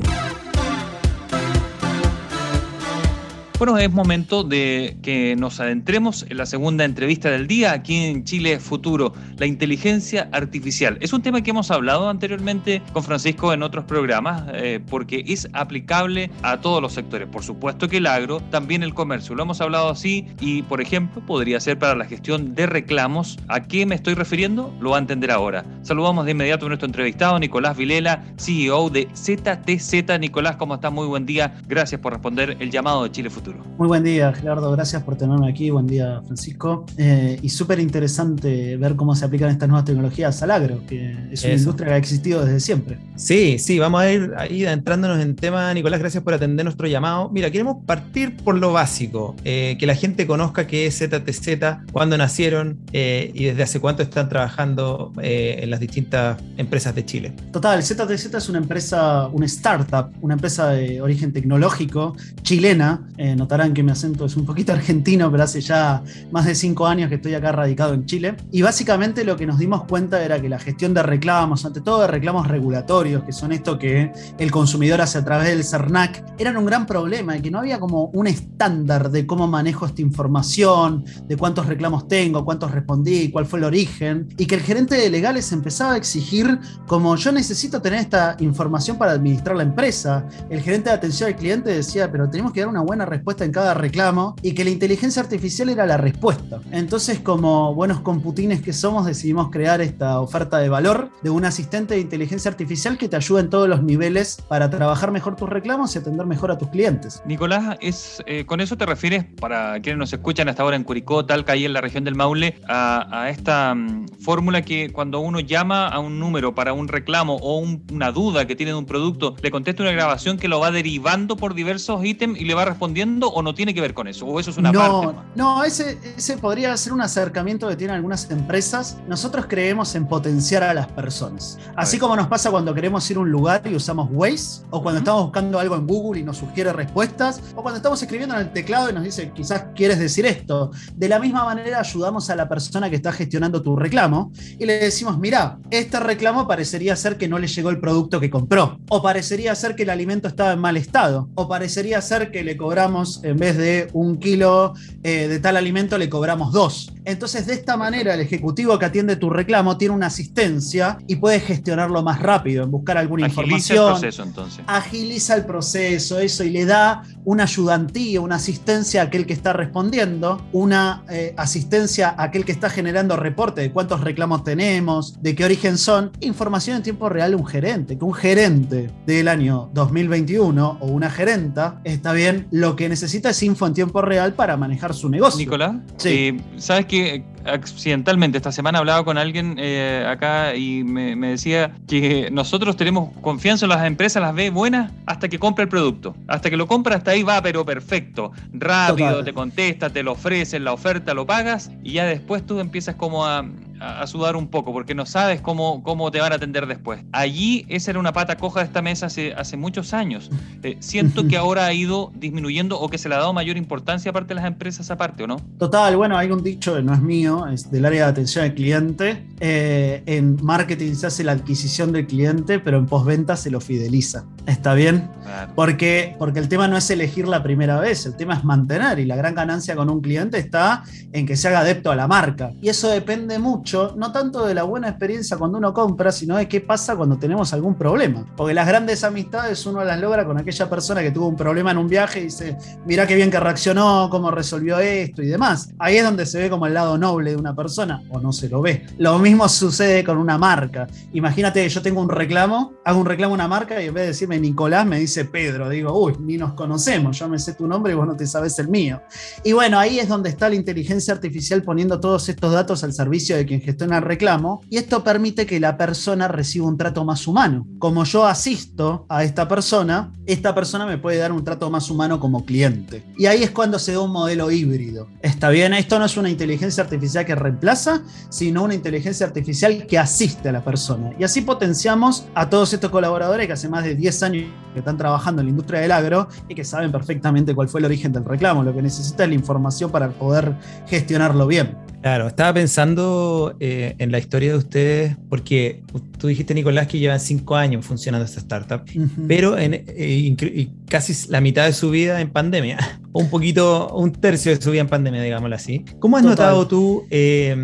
Bueno, es momento de que nos adentremos en la segunda entrevista del día aquí en Chile Futuro, la inteligencia artificial. Es un tema que hemos hablado anteriormente con Francisco en otros programas eh, porque es aplicable a todos los sectores. Por supuesto que el agro, también el comercio. Lo hemos hablado así y, por ejemplo, podría ser para la gestión de reclamos. ¿A qué me estoy refiriendo? Lo va a entender ahora. Saludamos de inmediato a nuestro entrevistado, Nicolás Vilela, CEO de ZTZ. Nicolás, ¿cómo estás? Muy buen día. Gracias por responder el llamado de Chile Futuro. Muy buen día, Gerardo. Gracias por tenerme aquí. Buen día, Francisco. Eh, y súper interesante ver cómo se aplican estas nuevas tecnologías al agro, que es una industria que ha existido desde siempre. Sí, sí, vamos a ir ahí entrándonos en tema. Nicolás, gracias por atender nuestro llamado. Mira, queremos partir por lo básico, eh, que la gente conozca qué es ZTZ, cuándo nacieron eh, y desde hace cuánto están trabajando en las distintas empresas de Chile. Total, ZTZ es una empresa, una startup, una empresa de origen tecnológico chilena notarán que mi acento es un poquito argentino, pero hace ya más de cinco años que estoy acá radicado en Chile. Y básicamente lo que nos dimos cuenta era que la gestión de reclamos, ante todo de reclamos regulatorios, que son esto que el consumidor hace a través del CERNAC, eran un gran problema y que no había como un estándar de cómo manejo esta información, de cuántos reclamos tengo, cuántos respondí, cuál fue el origen, y que el gerente de legales empezaba a exigir como yo necesito tener esta información para administrar la empresa. El gerente de atención al cliente decía, pero tenemos que dar una buena respuesta respuesta en cada reclamo y que la inteligencia artificial era la respuesta. Entonces, como buenos computines que somos, decidimos crear esta oferta de valor de un asistente de inteligencia artificial que te ayuda en todos los niveles para trabajar mejor tus reclamos y atender mejor a tus clientes. Nicolás, es, eh, ¿con eso te refieres, para quienes nos escuchan hasta ahora en Curicó, Talca y en la región del Maule, a, esta mm, fórmula que cuando uno llama a un número para un reclamo o una duda que tiene de un producto, le contesta una grabación que lo va derivando por diversos ítems y le va respondiendo haciendo o no tiene que ver con eso? ¿O eso es una no, parte? No, ese, ese podría ser un acercamiento que tienen algunas empresas. Nosotros creemos en potenciar a las personas. Así como nos pasa cuando queremos ir a un lugar y usamos Waze, o cuando estamos buscando algo en Google y nos sugiere respuestas, o cuando estamos escribiendo en el teclado y nos dice, quizás quieres decir esto. De la misma manera ayudamos a la persona que está gestionando tu reclamo y le decimos, mira, este reclamo parecería ser que no le llegó el producto que compró, o parecería ser que el alimento estaba en mal estado, o parecería ser que le cobramos, en vez de un kilo eh, de tal alimento, le cobramos dos. Entonces, de esta manera, el ejecutivo que atiende tu reclamo tiene una asistencia y puede gestionarlo más rápido, en buscar alguna Agiliza información. el proceso entonces. Agiliza el proceso, eso, y le da una ayudantía, una asistencia a aquel que está respondiendo, una eh, asistencia a aquel que está generando reporte de cuántos reclamos tenemos, de qué origen son, información en tiempo real de un gerente, que un gerente del año 2021 o una gerenta, está bien, lo que necesita es info en tiempo real para manejar su negocio. Nicolás, Sí. eh, sabes que accidentalmente esta semana hablaba con alguien eh, acá y me, me decía que nosotros tenemos confianza en las empresas, las ve buenas hasta que compra el producto. Hasta que lo compra, hasta ahí va, pero perfecto. Rápido, Total. te contesta, te lo ofrecen, la oferta, lo pagas y ya después tú empiezas como a, a- sudar un poco porque no sabes cómo, cómo te van a atender después. Allí esa era una pata coja de esta mesa hace, hace muchos años. Eh, siento que ahora ha ido disminuyendo o que se le ha dado mayor importancia aparte de las empresas aparte, ¿o no? Total, bueno, hay un dicho que no es mío, es del área de atención al cliente. Eh, en marketing se hace la adquisición del cliente, pero en postventa se lo fideliza. ¿Está bien? Claro. Porque, porque el tema no es elegir la primera vez, el tema es mantener y la gran ganancia con un cliente está en que se haga adepto a la marca. Y eso depende mucho, no tanto de la buena experiencia cuando uno compra, sino de qué pasa cuando tenemos algún problema. Porque las grandes amistades uno las logra con aquella persona que tuvo un problema en un viaje y dice, mirá qué bien que reaccionó, cómo resolvió esto y demás. Ahí es donde se ve como el lado noble de una persona o no se lo ve. Lo mismo sucede con una marca. Imagínate yo tengo un reclamo, hago un reclamo a una marca y en vez de decirme Nicolás me dice Pedro. Digo, uy, ni nos conocemos, yo me sé tu nombre y vos no te sabes el mío. Y bueno, ahí es donde está la inteligencia artificial poniendo todos estos datos al servicio de quien gestiona el reclamo y esto permite que la persona reciba un trato más humano. Como yo asisto a esta persona, esta persona me puede dar un trato más humano como cliente. Y ahí es cuando se da un modelo híbrido. Está bien, esto no es una inteligencia artificial que reemplaza, sino una inteligencia artificial que asiste a la persona. Y así potenciamos a todos estos colaboradores que hace más de 10 años que están trabajando en la industria del agro y que saben perfectamente cuál fue el origen del reclamo. Lo que necesita es la información para poder gestionarlo bien. Claro, estaba pensando eh, en la historia de ustedes, porque tú dijiste, Nicolás, que llevan cinco años funcionando esta startup, pero en, eh, casi la mitad de su vida en pandemia, un poquito, un tercio de su vida en pandemia, digámoslo así. ¿Cómo has Total. notado tú eh,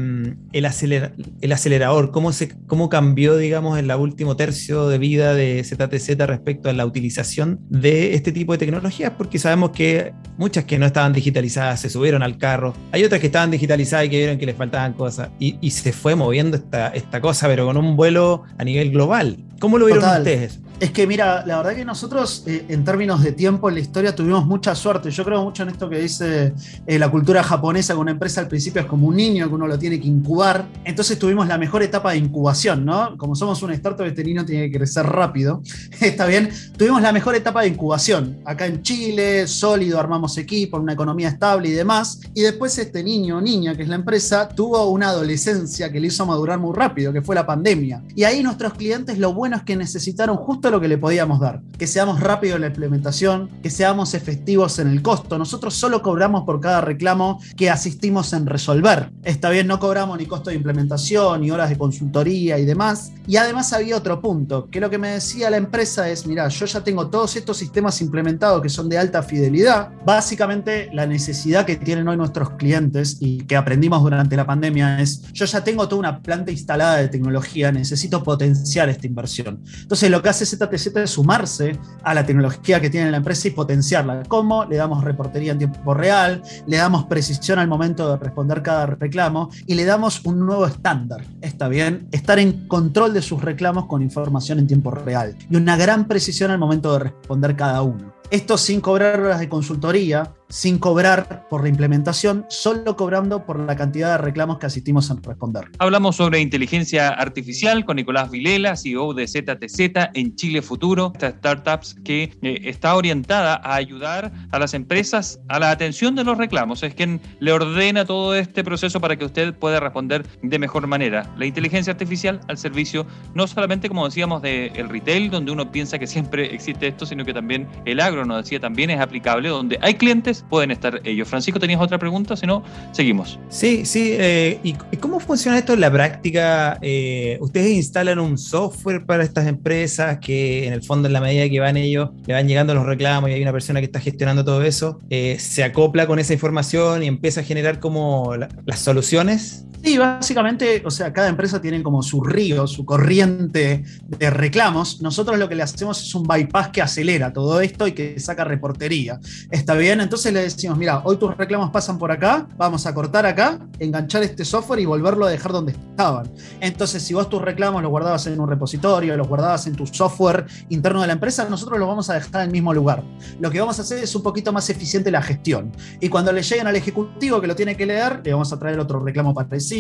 el, acelera- el acelerador? ¿Cómo, se, ¿Cómo cambió, digamos, en el último tercio de vida de ZTZ respecto a la utilización de este tipo de tecnologías? Porque sabemos que muchas que no estaban digitalizadas se subieron al carro, hay otras que estaban digitalizadas y que vieron que les faltaban cosas, y, y se fue moviendo esta, esta cosa, pero con un vuelo a nivel global. ¿Cómo lo vieron Total. ustedes? Es que mira, la verdad que nosotros eh, en términos de tiempo en la historia tuvimos mucha suerte. Yo creo mucho en esto que dice eh, la cultura japonesa, que una empresa al principio es como un niño que uno lo tiene que incubar. Entonces tuvimos la mejor etapa de incubación, ¿no? Como somos un startup, este niño tiene que crecer rápido. Está bien. Tuvimos la mejor etapa de incubación. Acá en Chile, sólido, armamos equipo, una economía estable y demás. Y después este niño o niña, que es la empresa, tuvo una adolescencia que le hizo madurar muy rápido, que fue la pandemia. Y ahí nuestros clientes lo bueno es que necesitaron justo lo que le podíamos dar. Que seamos rápidos en la implementación, que seamos efectivos en el costo. Nosotros solo cobramos por cada reclamo que asistimos en resolver. Esta vez no cobramos ni costo de implementación, ni horas de consultoría y demás. Y además había otro punto, que lo que me decía la empresa es, mira, yo ya tengo todos estos sistemas implementados que son de alta fidelidad. Básicamente la necesidad que tienen hoy nuestros clientes y que aprendimos durante la pandemia es, yo ya tengo toda una planta instalada de tecnología, necesito potenciar esta inversión. Entonces lo que hace ZTZ es sumarse a la tecnología que tiene la empresa y potenciarla. ¿Cómo? Le damos reportería en tiempo real, le damos precisión al momento de responder cada reclamo y le damos un nuevo estándar. Está bien, estar en control de sus reclamos con información en tiempo real y una gran precisión al momento de responder cada uno. Esto sin cobrar horas de consultoría, sin cobrar por la implementación, solo cobrando por la cantidad de reclamos que asistimos a responder. Hablamos sobre inteligencia artificial con Nicolás Vilela, CEO de ZTZ en Chile Futuro, esta startups que eh, está orientada a ayudar a las empresas a la atención de los reclamos. Es quien le ordena todo este proceso para que usted pueda responder de mejor manera. La inteligencia artificial al servicio no solamente, como decíamos, del retail, donde uno piensa que siempre existe esto, sino que también el agro, nos decía, también es aplicable, donde hay clientes, pueden estar ellos. Francisco, ¿tenías otra pregunta? Si no, seguimos. Sí, sí. Eh, ¿Y cómo funciona esto en la práctica? Eh, ¿Ustedes instalan un software para estas empresas que en el fondo, en la medida que van ellos, le van llegando los reclamos y hay una persona que está gestionando todo eso, eh, se acopla con esa información y empieza a generar como las soluciones? Sí, básicamente, o sea, cada empresa tiene como su río, su corriente de reclamos. Nosotros lo que le hacemos es un bypass que acelera todo esto y que saca reportería. ¿Está bien? Entonces le decimos, mira, hoy tus reclamos pasan por acá, vamos a cortar acá, enganchar este software y volverlo a dejar donde estaban. Entonces, si vos tus reclamos los guardabas en un repositorio, los guardabas en tu software interno de la empresa, nosotros los vamos a dejar en el mismo lugar. Lo que vamos a hacer es un poquito más eficiente la gestión. Y cuando le lleguen al ejecutivo que lo tiene que leer, le vamos a traer otro reclamo parecido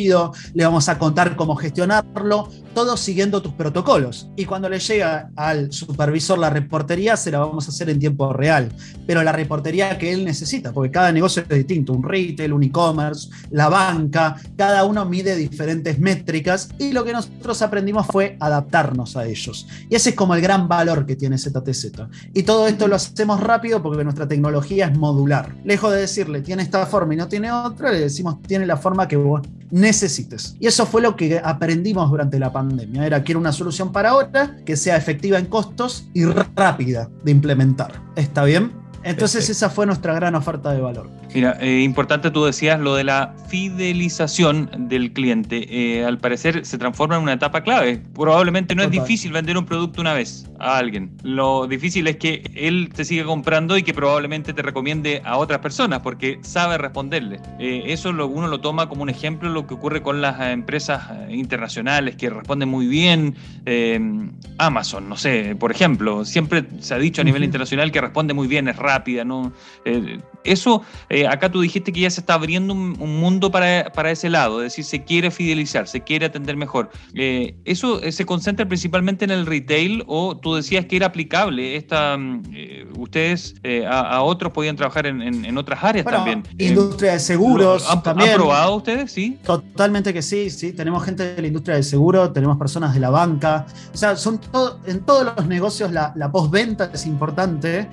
le vamos a contar cómo gestionarlo, todo siguiendo tus protocolos. Y cuando le llega al supervisor la reportería, se la vamos a hacer en tiempo real, pero la reportería que él necesita, porque cada negocio es distinto, un retail, un e-commerce, la banca, cada uno mide diferentes métricas y lo que nosotros aprendimos fue adaptarnos a ellos. Y ese es como el gran valor que tiene ZTZ. Y todo esto lo hacemos rápido porque nuestra tecnología es modular. Lejos de decirle, tiene esta forma y no tiene otra, le decimos, tiene la forma que vos necesites. Y eso fue lo que aprendimos durante la pandemia. Era quiero una solución para ahora que sea efectiva en costos y rápida de implementar. ¿Está bien? Entonces esa fue nuestra gran oferta de valor. Mira, eh, importante tú decías lo de la fidelización del cliente. Eh, al parecer se transforma en una etapa clave. Probablemente no es difícil vender un producto una vez a alguien. Lo difícil es que él te siga comprando y que probablemente te recomiende a otras personas porque sabe responderle. Eh, eso lo, uno lo toma como un ejemplo lo que ocurre con las empresas internacionales que responden muy bien. Amazon, no sé, por ejemplo, siempre se ha dicho a nivel internacional que responde muy bien, es rápido rápida, ¿no? Eh, eso, eh, acá tú dijiste que ya se está abriendo un, mundo para, para, ese lado, es decir, se quiere fidelizar, se quiere atender mejor. Eh, ¿Eso se concentra principalmente en el retail o tú decías que era aplicable? Esta, mm, ustedes a, otros podían trabajar en, en, otras áreas también. Industria de seguros. ¿Han, también. probado ustedes? Sí. Totalmente que sí, sí. Tenemos gente de la industria del seguro, tenemos personas de la banca. O sea, son en todos los negocios la, la postventa es importante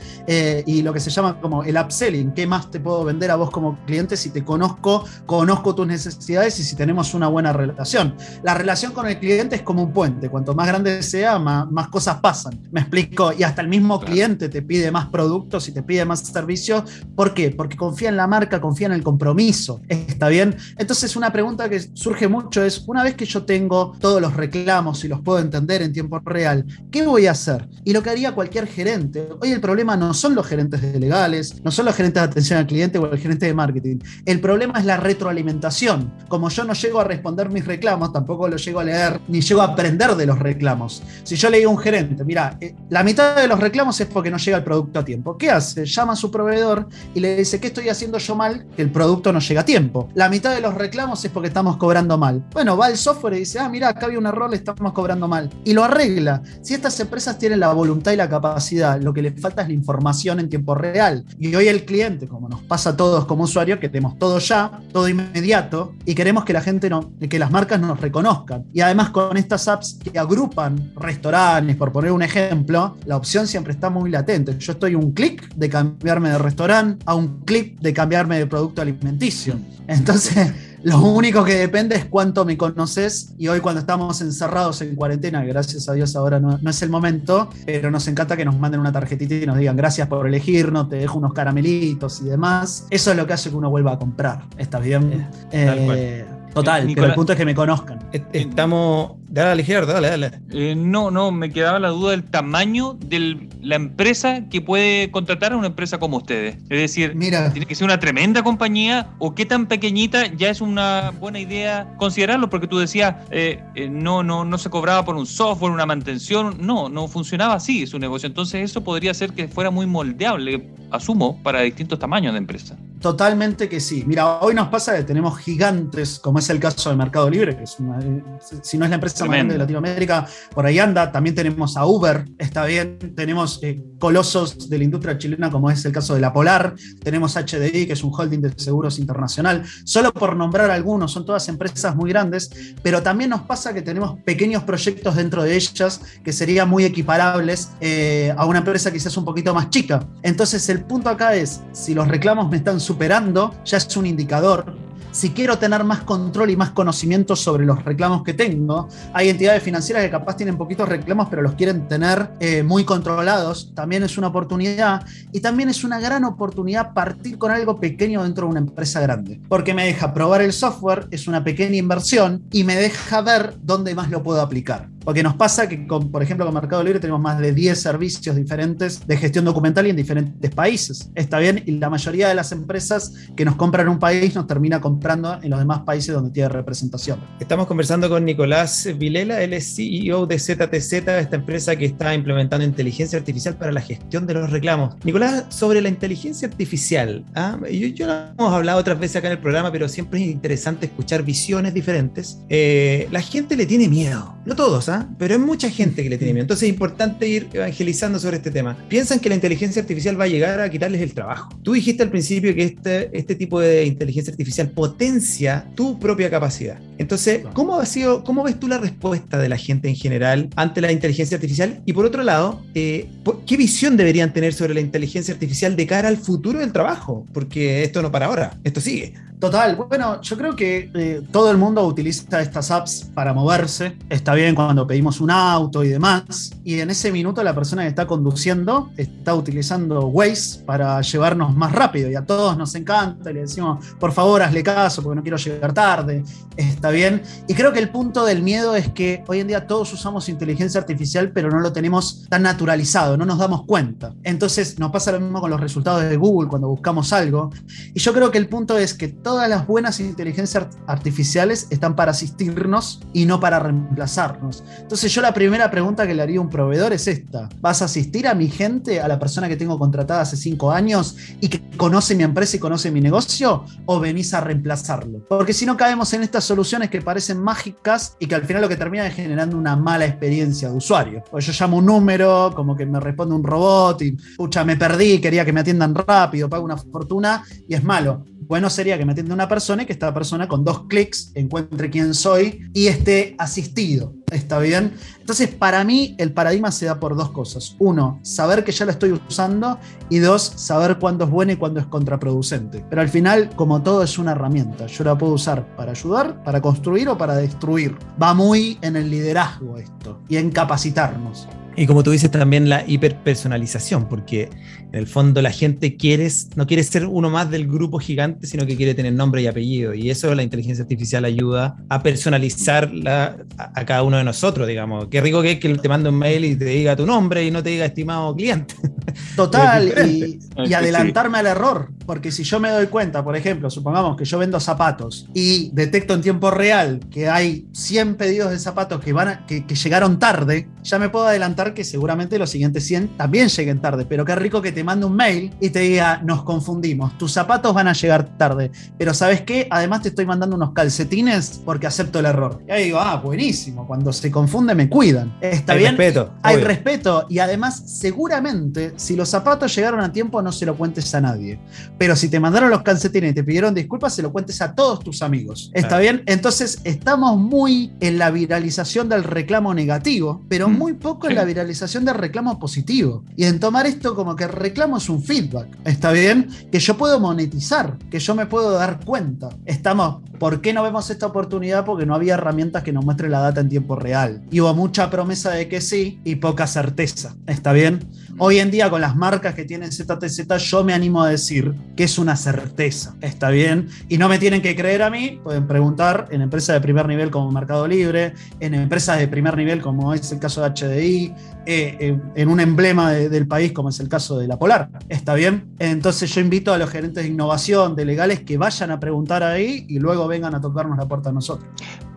y lo que se llama como el upselling, qué más te puedo vender a vos como cliente si te conozco, conozco tus necesidades y si tenemos una buena relación. La relación con el cliente es como un puente, cuanto más grande sea, más, cosas pasan. Me explico, y hasta el mismo cliente te pide más productos y te pide más servicios. ¿Por qué? Porque confía en la marca, confía en el compromiso. ¿Está bien? Entonces una pregunta que surge mucho es, una vez que yo tengo todos los reclamos y los puedo entender en tiempo real, ¿qué voy a hacer? Y lo que haría cualquier gerente. Hoy el problema no son los gerentes de legales, no son los gerentes de atención al cliente o el gerente de marketing. El problema es la retroalimentación. Como yo no llego a responder mis reclamos, tampoco lo llego a leer, ni llego a aprender de los reclamos. Si yo le digo a un gerente, mira, eh, la mitad de los reclamos es porque no llega el producto a tiempo. ¿Qué hace? Llama a su proveedor y le dice, ¿qué estoy haciendo yo mal? Que el producto no llega a tiempo. La mitad de los reclamos es porque estamos cobrando mal. Bueno, va el software y dice, ah, mira, acá había un error, le estamos cobrando mal. Y lo arregla. Si estas empresas tienen la voluntad y la capacidad, lo que les falta es la información en tiempo real. Y hoy el cliente, como nos pasa a todos como usuarios, que tenemos todo ya, todo inmediato, y queremos que la gente no, que las marcas nos reconozcan. Y además con estas apps que agrupan restaurantes, por poner un ejemplo, la opción siempre está muy latente. Yo estoy un clic de cambiarme de restaurante a un clic de cambiarme de producto alimenticio. Entonces, lo único que depende es cuánto me conoces y hoy cuando estamos encerrados en cuarentena, gracias a Dios ahora no, es el momento, pero nos encanta que nos manden una tarjetita y nos digan gracias por elegirnos, te dejo unos caramelitos y demás. Eso es lo que hace que uno vuelva a comprar. ¿Estás bien? Eh, Total, pero el punto es que me conozcan. Estamos, Dale, Gerardo, dale, dale. Eh, no, no, me quedaba la duda del tamaño de la empresa que puede contratar a una empresa como ustedes. Es decir, Mira. tiene que ser una tremenda compañía o qué tan pequeñita ya es una buena idea considerarlo, porque tú decías, eh, eh, no, no, no se cobraba por un software, una mantención, no, no funcionaba así su negocio. Entonces eso podría ser que fuera muy moldeable, asumo, para distintos tamaños de empresa. Totalmente que sí. Mira, hoy nos pasa que tenemos gigantes, como es el caso de Mercado Libre, que es una, eh, si no es la empresa más grande de Latinoamérica, por ahí anda. También tenemos a Uber, está bien. Tenemos eh, colosos de la industria chilena, como es el caso de la Polar. Tenemos HDI, que es un holding de seguros internacional. Solo por nombrar algunos, son todas empresas muy grandes, pero también nos pasa que tenemos pequeños proyectos dentro de ellas que serían muy equiparables eh, a una empresa quizás un poquito más chica. Entonces, el punto acá es, si los reclamos me están superando, ya es un indicador. Si quiero tener más control y más conocimiento sobre los reclamos que tengo, hay entidades financieras que capaz tienen poquitos reclamos, pero los quieren tener eh, muy controlados. También es una oportunidad y también es una gran oportunidad partir con algo pequeño dentro de una empresa grande, porque me deja probar el software, es una pequeña inversión y me deja ver dónde más lo puedo aplicar. Porque nos pasa que, con, por ejemplo, con Mercado Libre tenemos más de 10 servicios diferentes de gestión documental y en diferentes países. Está bien, y la mayoría de las empresas que nos compran un país nos termina comprando en los demás países donde tiene representación. Estamos conversando con Nicolás Vilela, él es CEO de ZTZ, esta empresa que está implementando inteligencia artificial para la gestión de los reclamos. Nicolás, sobre la inteligencia artificial, ¿ah? yo, yo lo hemos hablado otras veces acá en el programa, pero siempre es interesante escuchar visiones diferentes. Eh, la gente le tiene miedo, no todos, ¿ah? pero hay mucha gente que le tiene miedo. Entonces es importante ir evangelizando sobre este tema. Piensan que la inteligencia artificial va a llegar a quitarles el trabajo. Tú dijiste al principio que este, este tipo de inteligencia artificial potencia tu propia capacidad. Entonces, ¿cómo, ha sido, ¿cómo ves tú la respuesta de la gente en general ante la inteligencia artificial? Y por otro lado, eh, ¿qué visión deberían tener sobre la inteligencia artificial de cara al futuro del trabajo? Porque esto no para ahora, esto sigue. Total, bueno, yo creo que eh, todo el mundo utiliza estas apps para moverse. Está bien cuando pedimos un auto y demás. Y en ese minuto la persona que está conduciendo está utilizando Waze para llevarnos más rápido. Y a todos nos encanta. Y le decimos, por favor, hazle caso porque no quiero llegar tarde. Está bien. Y creo que el punto del miedo es que hoy en día todos usamos inteligencia artificial, pero no lo tenemos tan naturalizado, no nos damos cuenta. Entonces nos pasa lo mismo con los resultados de Google cuando buscamos algo. Y yo creo que el punto es que todas las buenas inteligencias artificiales están para asistirnos y no para reemplazarnos. Entonces yo la primera pregunta que le haría a un proveedor es esta. ¿Vas a asistir a mi gente, a la persona que tengo contratada hace cinco años y que conoce mi empresa y conoce mi negocio? ¿O venís a reemplazarlo? Porque si no caemos en estas que parecen mágicas y que al final lo que termina es generando una mala experiencia de usuario. O yo llamo un número, como que me responde un robot y, pucha, me perdí, quería que me atiendan rápido, pago una fortuna y es malo bueno sería que me atienda una persona y que esta persona con dos clics encuentre quién soy y esté asistido. ¿Está bien? Entonces, para mí, el paradigma se da por dos cosas. Uno, saber que ya lo estoy usando. Y dos, saber cuándo es bueno y cuándo es contraproducente. Pero al final, como todo, es una herramienta. Yo la puedo usar para ayudar, para construir o para destruir. Va muy en el liderazgo esto y en capacitarnos. Y como tú dices, también la hiperpersonalización, porque en el fondo la gente quiere, no quiere ser uno más del grupo gigante, sino que quiere tener nombre y apellido. Y eso la inteligencia artificial ayuda a personalizar a, cada uno de nosotros, digamos. Qué rico que es que te mande un mail y te diga tu nombre y no te diga estimado cliente. Total, y, y, adelantarme al error, porque si yo me doy cuenta, por ejemplo, supongamos que yo vendo zapatos y detecto en tiempo real que hay 100 pedidos de zapatos que, van que, que llegaron tarde, ya me puedo adelantar que seguramente los siguientes 100 también lleguen tarde, pero qué rico que te mande un mail y te diga, nos confundimos, tus zapatos van a llegar tarde, pero ¿sabes qué? Además te estoy mandando unos calcetines porque acepto el error. Y ahí digo, ah, buenísimo, cuando se confunde me cuidan. Está Hay bien. respeto. Hay respeto y además seguramente si los zapatos llegaron a tiempo no se lo cuentes a nadie, pero si te mandaron los calcetines y te pidieron disculpas, se lo cuentes a todos tus amigos. ¿Está bien? Entonces estamos muy en la viralización del reclamo negativo, pero mm. muy poco en la viralización realización de reclamo positivo y en tomar esto como que reclamo es un feedback, ¿está bien? Que yo puedo monetizar, que yo me puedo dar cuenta. Estamos, ¿por qué no vemos esta oportunidad? Porque no había herramientas que nos muestren la data en tiempo real. Y hubo mucha promesa de que sí y poca certeza, ¿está bien? Hoy en día con las marcas que tienen ZTZ yo me animo a decir que es una certeza. Está bien. Y no me tienen que creer a mí, pueden preguntar en empresas de primer nivel como Mercado Libre, en empresas de primer nivel como es el caso de HDI, eh, en un emblema del país como es el caso de la Polar. ¿Está bien? Entonces yo invito a los gerentes de innovación, de legales, que vayan a preguntar ahí y luego vengan a tocarnos la puerta a nosotros.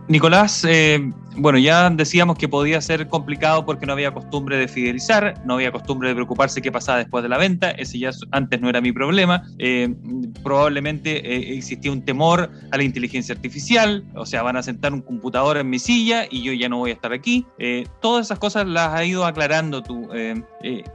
Nicolás, eh, bueno, ya decíamos que podía ser complicado porque no había costumbre de fidelizar, no había costumbre de preocuparse qué pasaba después de la venta, ese ya antes no era mi problema. Eh, probablemente eh, existía un temor a la inteligencia artificial, o sea, van a sentar un computador en mi silla y yo ya no voy a estar aquí. todas esas cosas las has ido aclarando tú.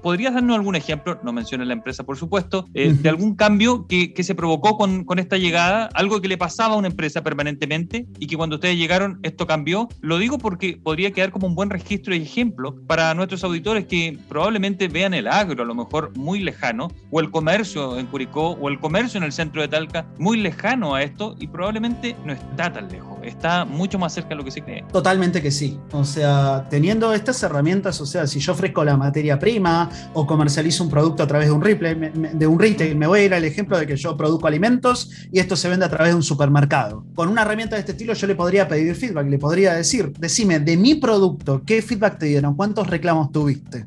¿Podrías darnos algún ejemplo, no menciones la empresa por supuesto, de algún cambio que, que se provocó con, con esta llegada, algo que le pasaba a una empresa permanentemente y que cuando ustedes llegaron esto cambió. Lo digo porque podría quedar como un buen registro y ejemplo para nuestros auditores que probablemente vean el agro a lo mejor muy lejano, o el comercio en Curicó, o el comercio en el centro de Talca muy lejano a esto y probablemente no está tan lejos está mucho más cerca de lo que se cree. Totalmente que sí. O sea, teniendo estas herramientas, o sea, si yo ofrezco la materia prima o comercializo un producto a través de un retail, de un retail, me voy a ir al ejemplo de que yo produzco alimentos y esto se vende a través de un supermercado. Con una herramienta de este estilo yo le podría pedir feedback, le podría decir, decime, de mi producto, ¿qué feedback te dieron? ¿Cuántos reclamos tuviste?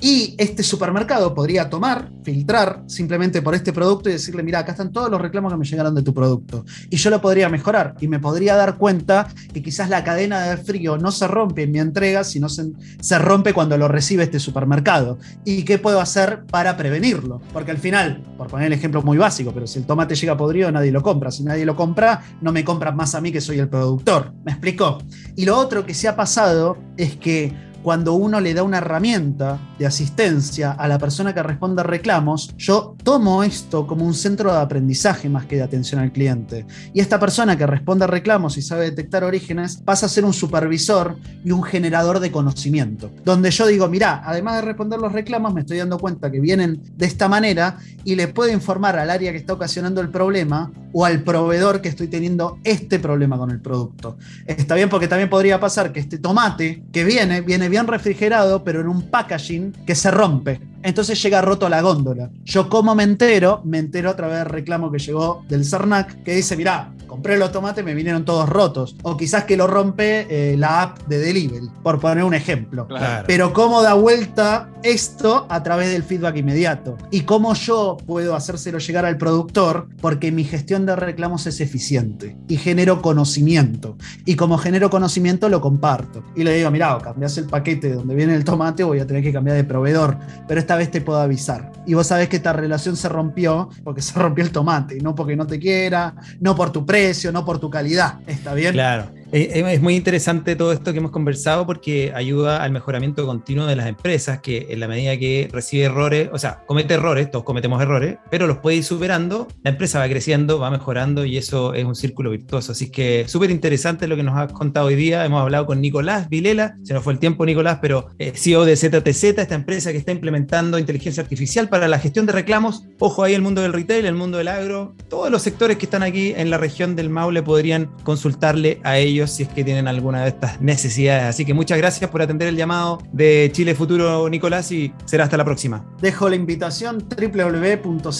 Y este supermercado podría tomar, filtrar simplemente por este producto y decirle, mira, acá están todos los reclamos que me llegaron de tu producto. Y yo lo podría mejorar y me podría dar cuenta que quizás la cadena de frío no se rompe en mi entrega, sino se, se rompe cuando lo recibe este supermercado. ¿Y qué puedo hacer para prevenirlo? Porque al final, por poner el ejemplo muy básico, pero si el tomate llega podrido, nadie lo compra. Si nadie lo compra, no me compran más a mí que soy el productor. ¿Me explico? Y lo otro que se ha pasado es que cuando uno le da una herramienta de asistencia a la persona que responde a reclamos, yo tomo esto como un centro de aprendizaje más que de atención al cliente. Y esta persona que responde a reclamos y sabe detectar orígenes pasa a ser un supervisor y un generador de conocimiento. Donde yo digo, mira, además de responder los reclamos, me estoy dando cuenta que vienen de esta manera y le puedo informar al área que está ocasionando el problema o al proveedor que estoy teniendo este problema con el producto. Está bien porque también podría pasar que este tomate que viene, viene bien refrigerado, pero en un packaging que se rompe. Entonces llega roto a la góndola. Yo como me entero, me entero a través del reclamo que llegó del CERNAC, que dice, mirá, compré los tomates, me vinieron todos rotos. O quizás que lo rompe eh, la app de delivery, por poner un ejemplo. Pero cómo da vuelta esto a través del feedback inmediato. Y cómo yo puedo hacérselo llegar al productor, porque mi gestión de reclamos es eficiente. Y genero conocimiento. Y como genero conocimiento, lo comparto. Y le digo, mirá, cambias el paquete donde viene el tomate, voy a tener que cambiar de proveedor. Pero esta vez te puedo avisar. Y vos sabés que esta relación se rompió porque se rompió el tomate, no porque no te quiera, no por tu precio, no por tu calidad. ¿Está bien? Claro. Eh, eh, es muy interesante todo esto que hemos conversado porque ayuda al mejoramiento continuo de las empresas que en la medida que recibe errores, o sea, comete errores, todos cometemos errores, pero los puede ir superando, la empresa va creciendo, va mejorando y eso es un círculo virtuoso. Así que súper interesante lo que nos has contado hoy día. Hemos hablado con Nicolás Vilela, se nos fue el tiempo Nicolás, pero eh, CEO de ZTZ, esta empresa que está implementando inteligencia artificial para la gestión de reclamos. Ojo ahí el mundo del retail, el mundo del agro, todos los sectores que están aquí en la región del Maule podrían consultarle a ellos si es que tienen alguna de estas necesidades. Así que muchas gracias por atender el llamado de Chile Futuro, Nicolás, y será hasta la próxima. Dejo la invitación www.ztz.ai,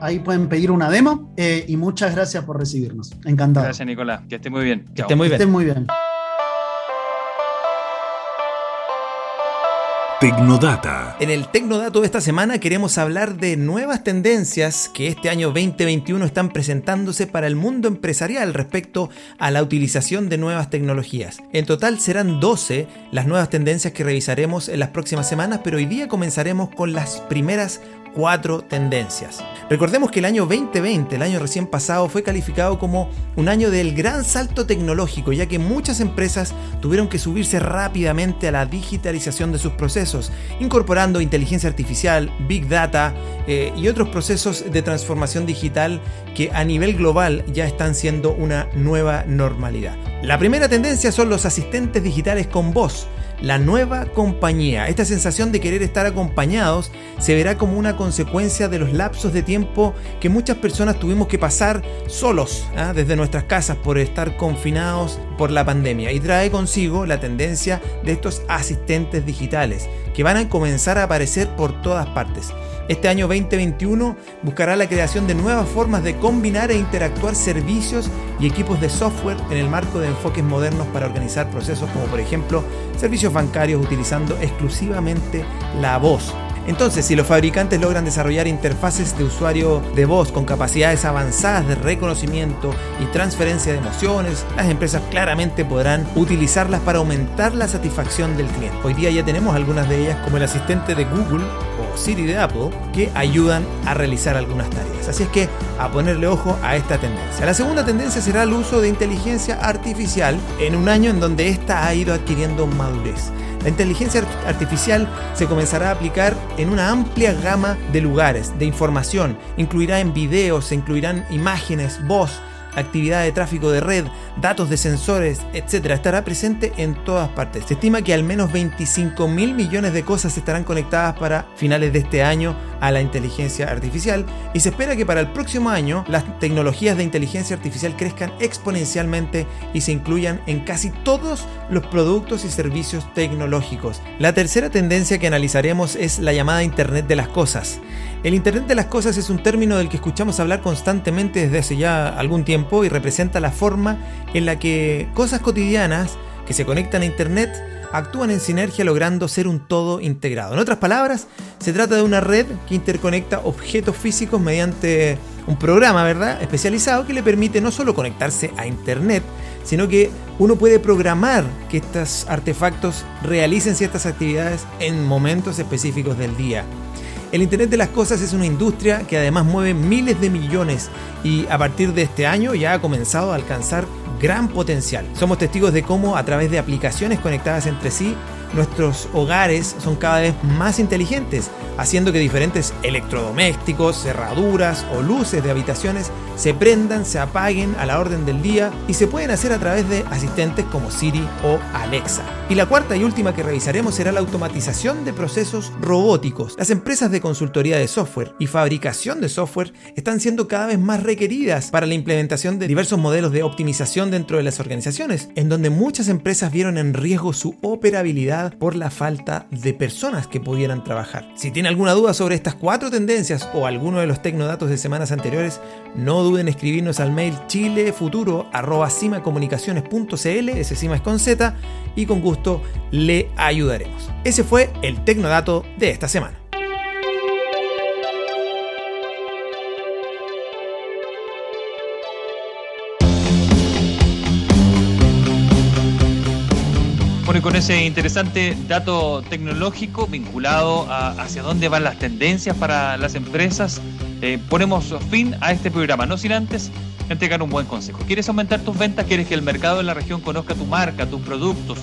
ahí pueden pedir una demo eh, y muchas gracias por recibirnos. Encantado. Gracias, Nicolás. Que esté muy bien. Que esté muy bien. Que esté muy bien. Tecnodata. En el Tecnodato de esta semana queremos hablar de nuevas tendencias que este año 2021 están presentándose para el mundo empresarial respecto a la utilización de nuevas tecnologías. En total serán 12 las nuevas tendencias que revisaremos en las próximas semanas, pero hoy día comenzaremos con las primeras cuatro tendencias. Recordemos que el año 2020, el año recién pasado, fue calificado como un año del gran salto tecnológico, ya que muchas empresas tuvieron que subirse rápidamente a la digitalización de sus procesos, incorporando inteligencia artificial, big data eh, y otros procesos de transformación digital que a nivel global ya están siendo una nueva normalidad. La primera tendencia son los asistentes digitales con voz la nueva compañía. Esta sensación de querer estar acompañados se verá como una consecuencia de los lapsos de tiempo que muchas personas tuvimos que pasar solos ¿ah? desde nuestras casas por estar confinados por la pandemia y trae consigo la tendencia de estos asistentes digitales que van a comenzar a aparecer por todas partes. Este año 2021 buscará la creación de nuevas formas de combinar e interactuar servicios y equipos de software en el marco de enfoques modernos para organizar procesos como por ejemplo servicios bancarios utilizando exclusivamente la voz entonces, si los fabricantes logran desarrollar interfaces de usuario de voz con capacidades avanzadas de reconocimiento y transferencia de emociones, las empresas claramente podrán utilizarlas para aumentar la satisfacción del cliente. Hoy día ya tenemos algunas de ellas como el asistente de Google Siri de Apple que ayudan a realizar algunas tareas. Así es que a ponerle ojo a esta tendencia. La segunda tendencia será el uso de inteligencia artificial en un año en donde esta ha ido adquiriendo madurez. La inteligencia artificial se comenzará a aplicar en una amplia gama de lugares, de información. Incluirá en videos, se incluirán imágenes, voz, actividad de tráfico de red, datos de sensores, etc. Estará presente en todas partes. Se estima que al menos 25 mil millones de cosas estarán conectadas para finales de este año a la inteligencia artificial y se espera que para el próximo año las tecnologías de inteligencia artificial crezcan exponencialmente y se incluyan en casi todos los productos y servicios tecnológicos. La tercera tendencia que analizaremos es la llamada Internet de las Cosas. El Internet de las Cosas es un término del que escuchamos hablar constantemente desde hace ya algún tiempo y representa la forma en la que cosas cotidianas que se conectan a Internet actúan en sinergia logrando ser un todo integrado. En otras palabras, se trata de una red que interconecta objetos físicos mediante un programa, ¿verdad? Especializado que le permite no solo conectarse a Internet, sino que uno puede programar que estos artefactos realicen ciertas actividades en momentos específicos del día. El Internet de las Cosas es una industria que además mueve miles de millones y a partir de este año ya ha comenzado a alcanzar gran potencial. Somos testigos de cómo a través de aplicaciones conectadas entre sí, nuestros hogares son cada vez más inteligentes, haciendo que diferentes electrodomésticos, cerraduras o luces de habitaciones se prendan, se apaguen a la orden del día y se pueden hacer a través de asistentes como Siri o Alexa. Y la cuarta y última que revisaremos será la automatización de procesos robóticos. Las empresas de consultoría de software y fabricación de software están siendo cada vez más requeridas para la implementación de diversos modelos de optimización dentro de las organizaciones, en donde muchas empresas vieron en riesgo su operabilidad por la falta de personas que pudieran trabajar. Si tiene alguna duda sobre estas cuatro tendencias o alguno de los tecnodatos de semanas anteriores, no duden en escribirnos al mail chilefuturo.cimacomunicaciones.cl, ese cima es con Z, y con gusto le ayudaremos. Ese fue el tecnodato de esta semana. Con ese interesante dato tecnológico vinculado a hacia dónde van las tendencias para las empresas, eh, ponemos fin a este programa, no sin antes entregar un buen consejo. ¿Quieres aumentar tus ventas? ¿Quieres que el mercado en la región conozca tu marca, tus productos?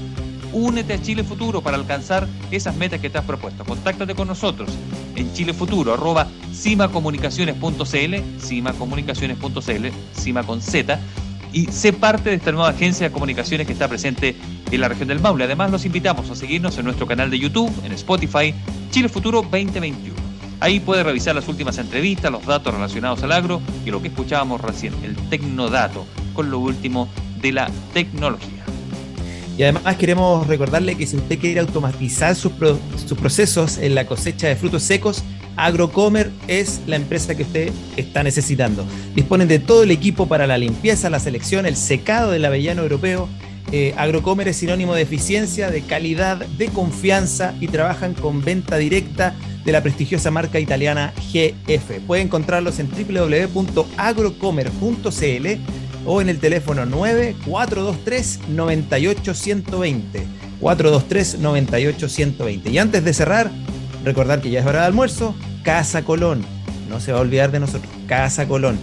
Únete a Chile Futuro para alcanzar esas metas que te has propuesto. Contáctate con nosotros en Chile Futuro, arroba cimacomunicaciones.cl, cimacomunicaciones.cl, cima con Z, y sé parte de esta nueva agencia de comunicaciones que está presente en la región del Maule. Además, los invitamos a seguirnos en nuestro canal de YouTube, en Spotify, Chile Futuro 2021. Ahí puede revisar las últimas entrevistas, los datos relacionados al agro y lo que escuchábamos recién, el Tecnodato, con lo último de la tecnología. Y además queremos recordarle que si usted quiere automatizar sus, sus procesos en la cosecha de frutos secos, Agrocomer es la empresa que usted está necesitando. Disponen de todo el equipo para la limpieza, la selección, el secado del avellano europeo. Eh, Agrocomer es sinónimo de eficiencia, de calidad, de confianza y trabajan con venta directa de la prestigiosa marca italiana GF. Puede encontrarlos en www.agrocomer.cl o en el teléfono 9423 98120. 423 98120. Y antes de cerrar, recordar que ya es hora de almuerzo. Casa Colón. No se va a olvidar de nosotros. Casa Colón.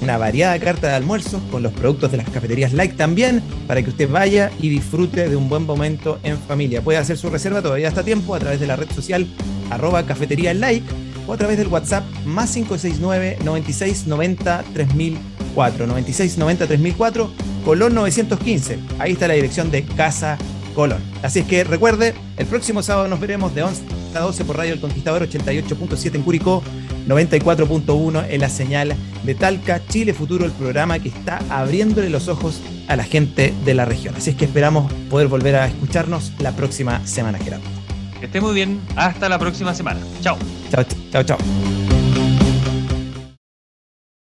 Una variada carta de almuerzo con los productos de las cafeterías Like también para que usted vaya y disfrute de un buen momento en familia. Puede hacer su reserva todavía hasta tiempo a través de la red social arroba cafetería like o a través del WhatsApp más 569 96 90 3004 96 90 3004 Colón 915. Ahí está la dirección de Casa Colón. Así es que recuerde, el próximo sábado nos veremos de 11 hasta 12 por Radio El Conquistador 88.7 en Curicó, 94.1 en la señal de Talca. Chile Futuro, el programa que está abriéndole los ojos a la gente de la región. Así es que esperamos poder volver a escucharnos la próxima semana, Gerardo. Que esté muy bien. Hasta la próxima semana. Chao. Chao, chao, chao.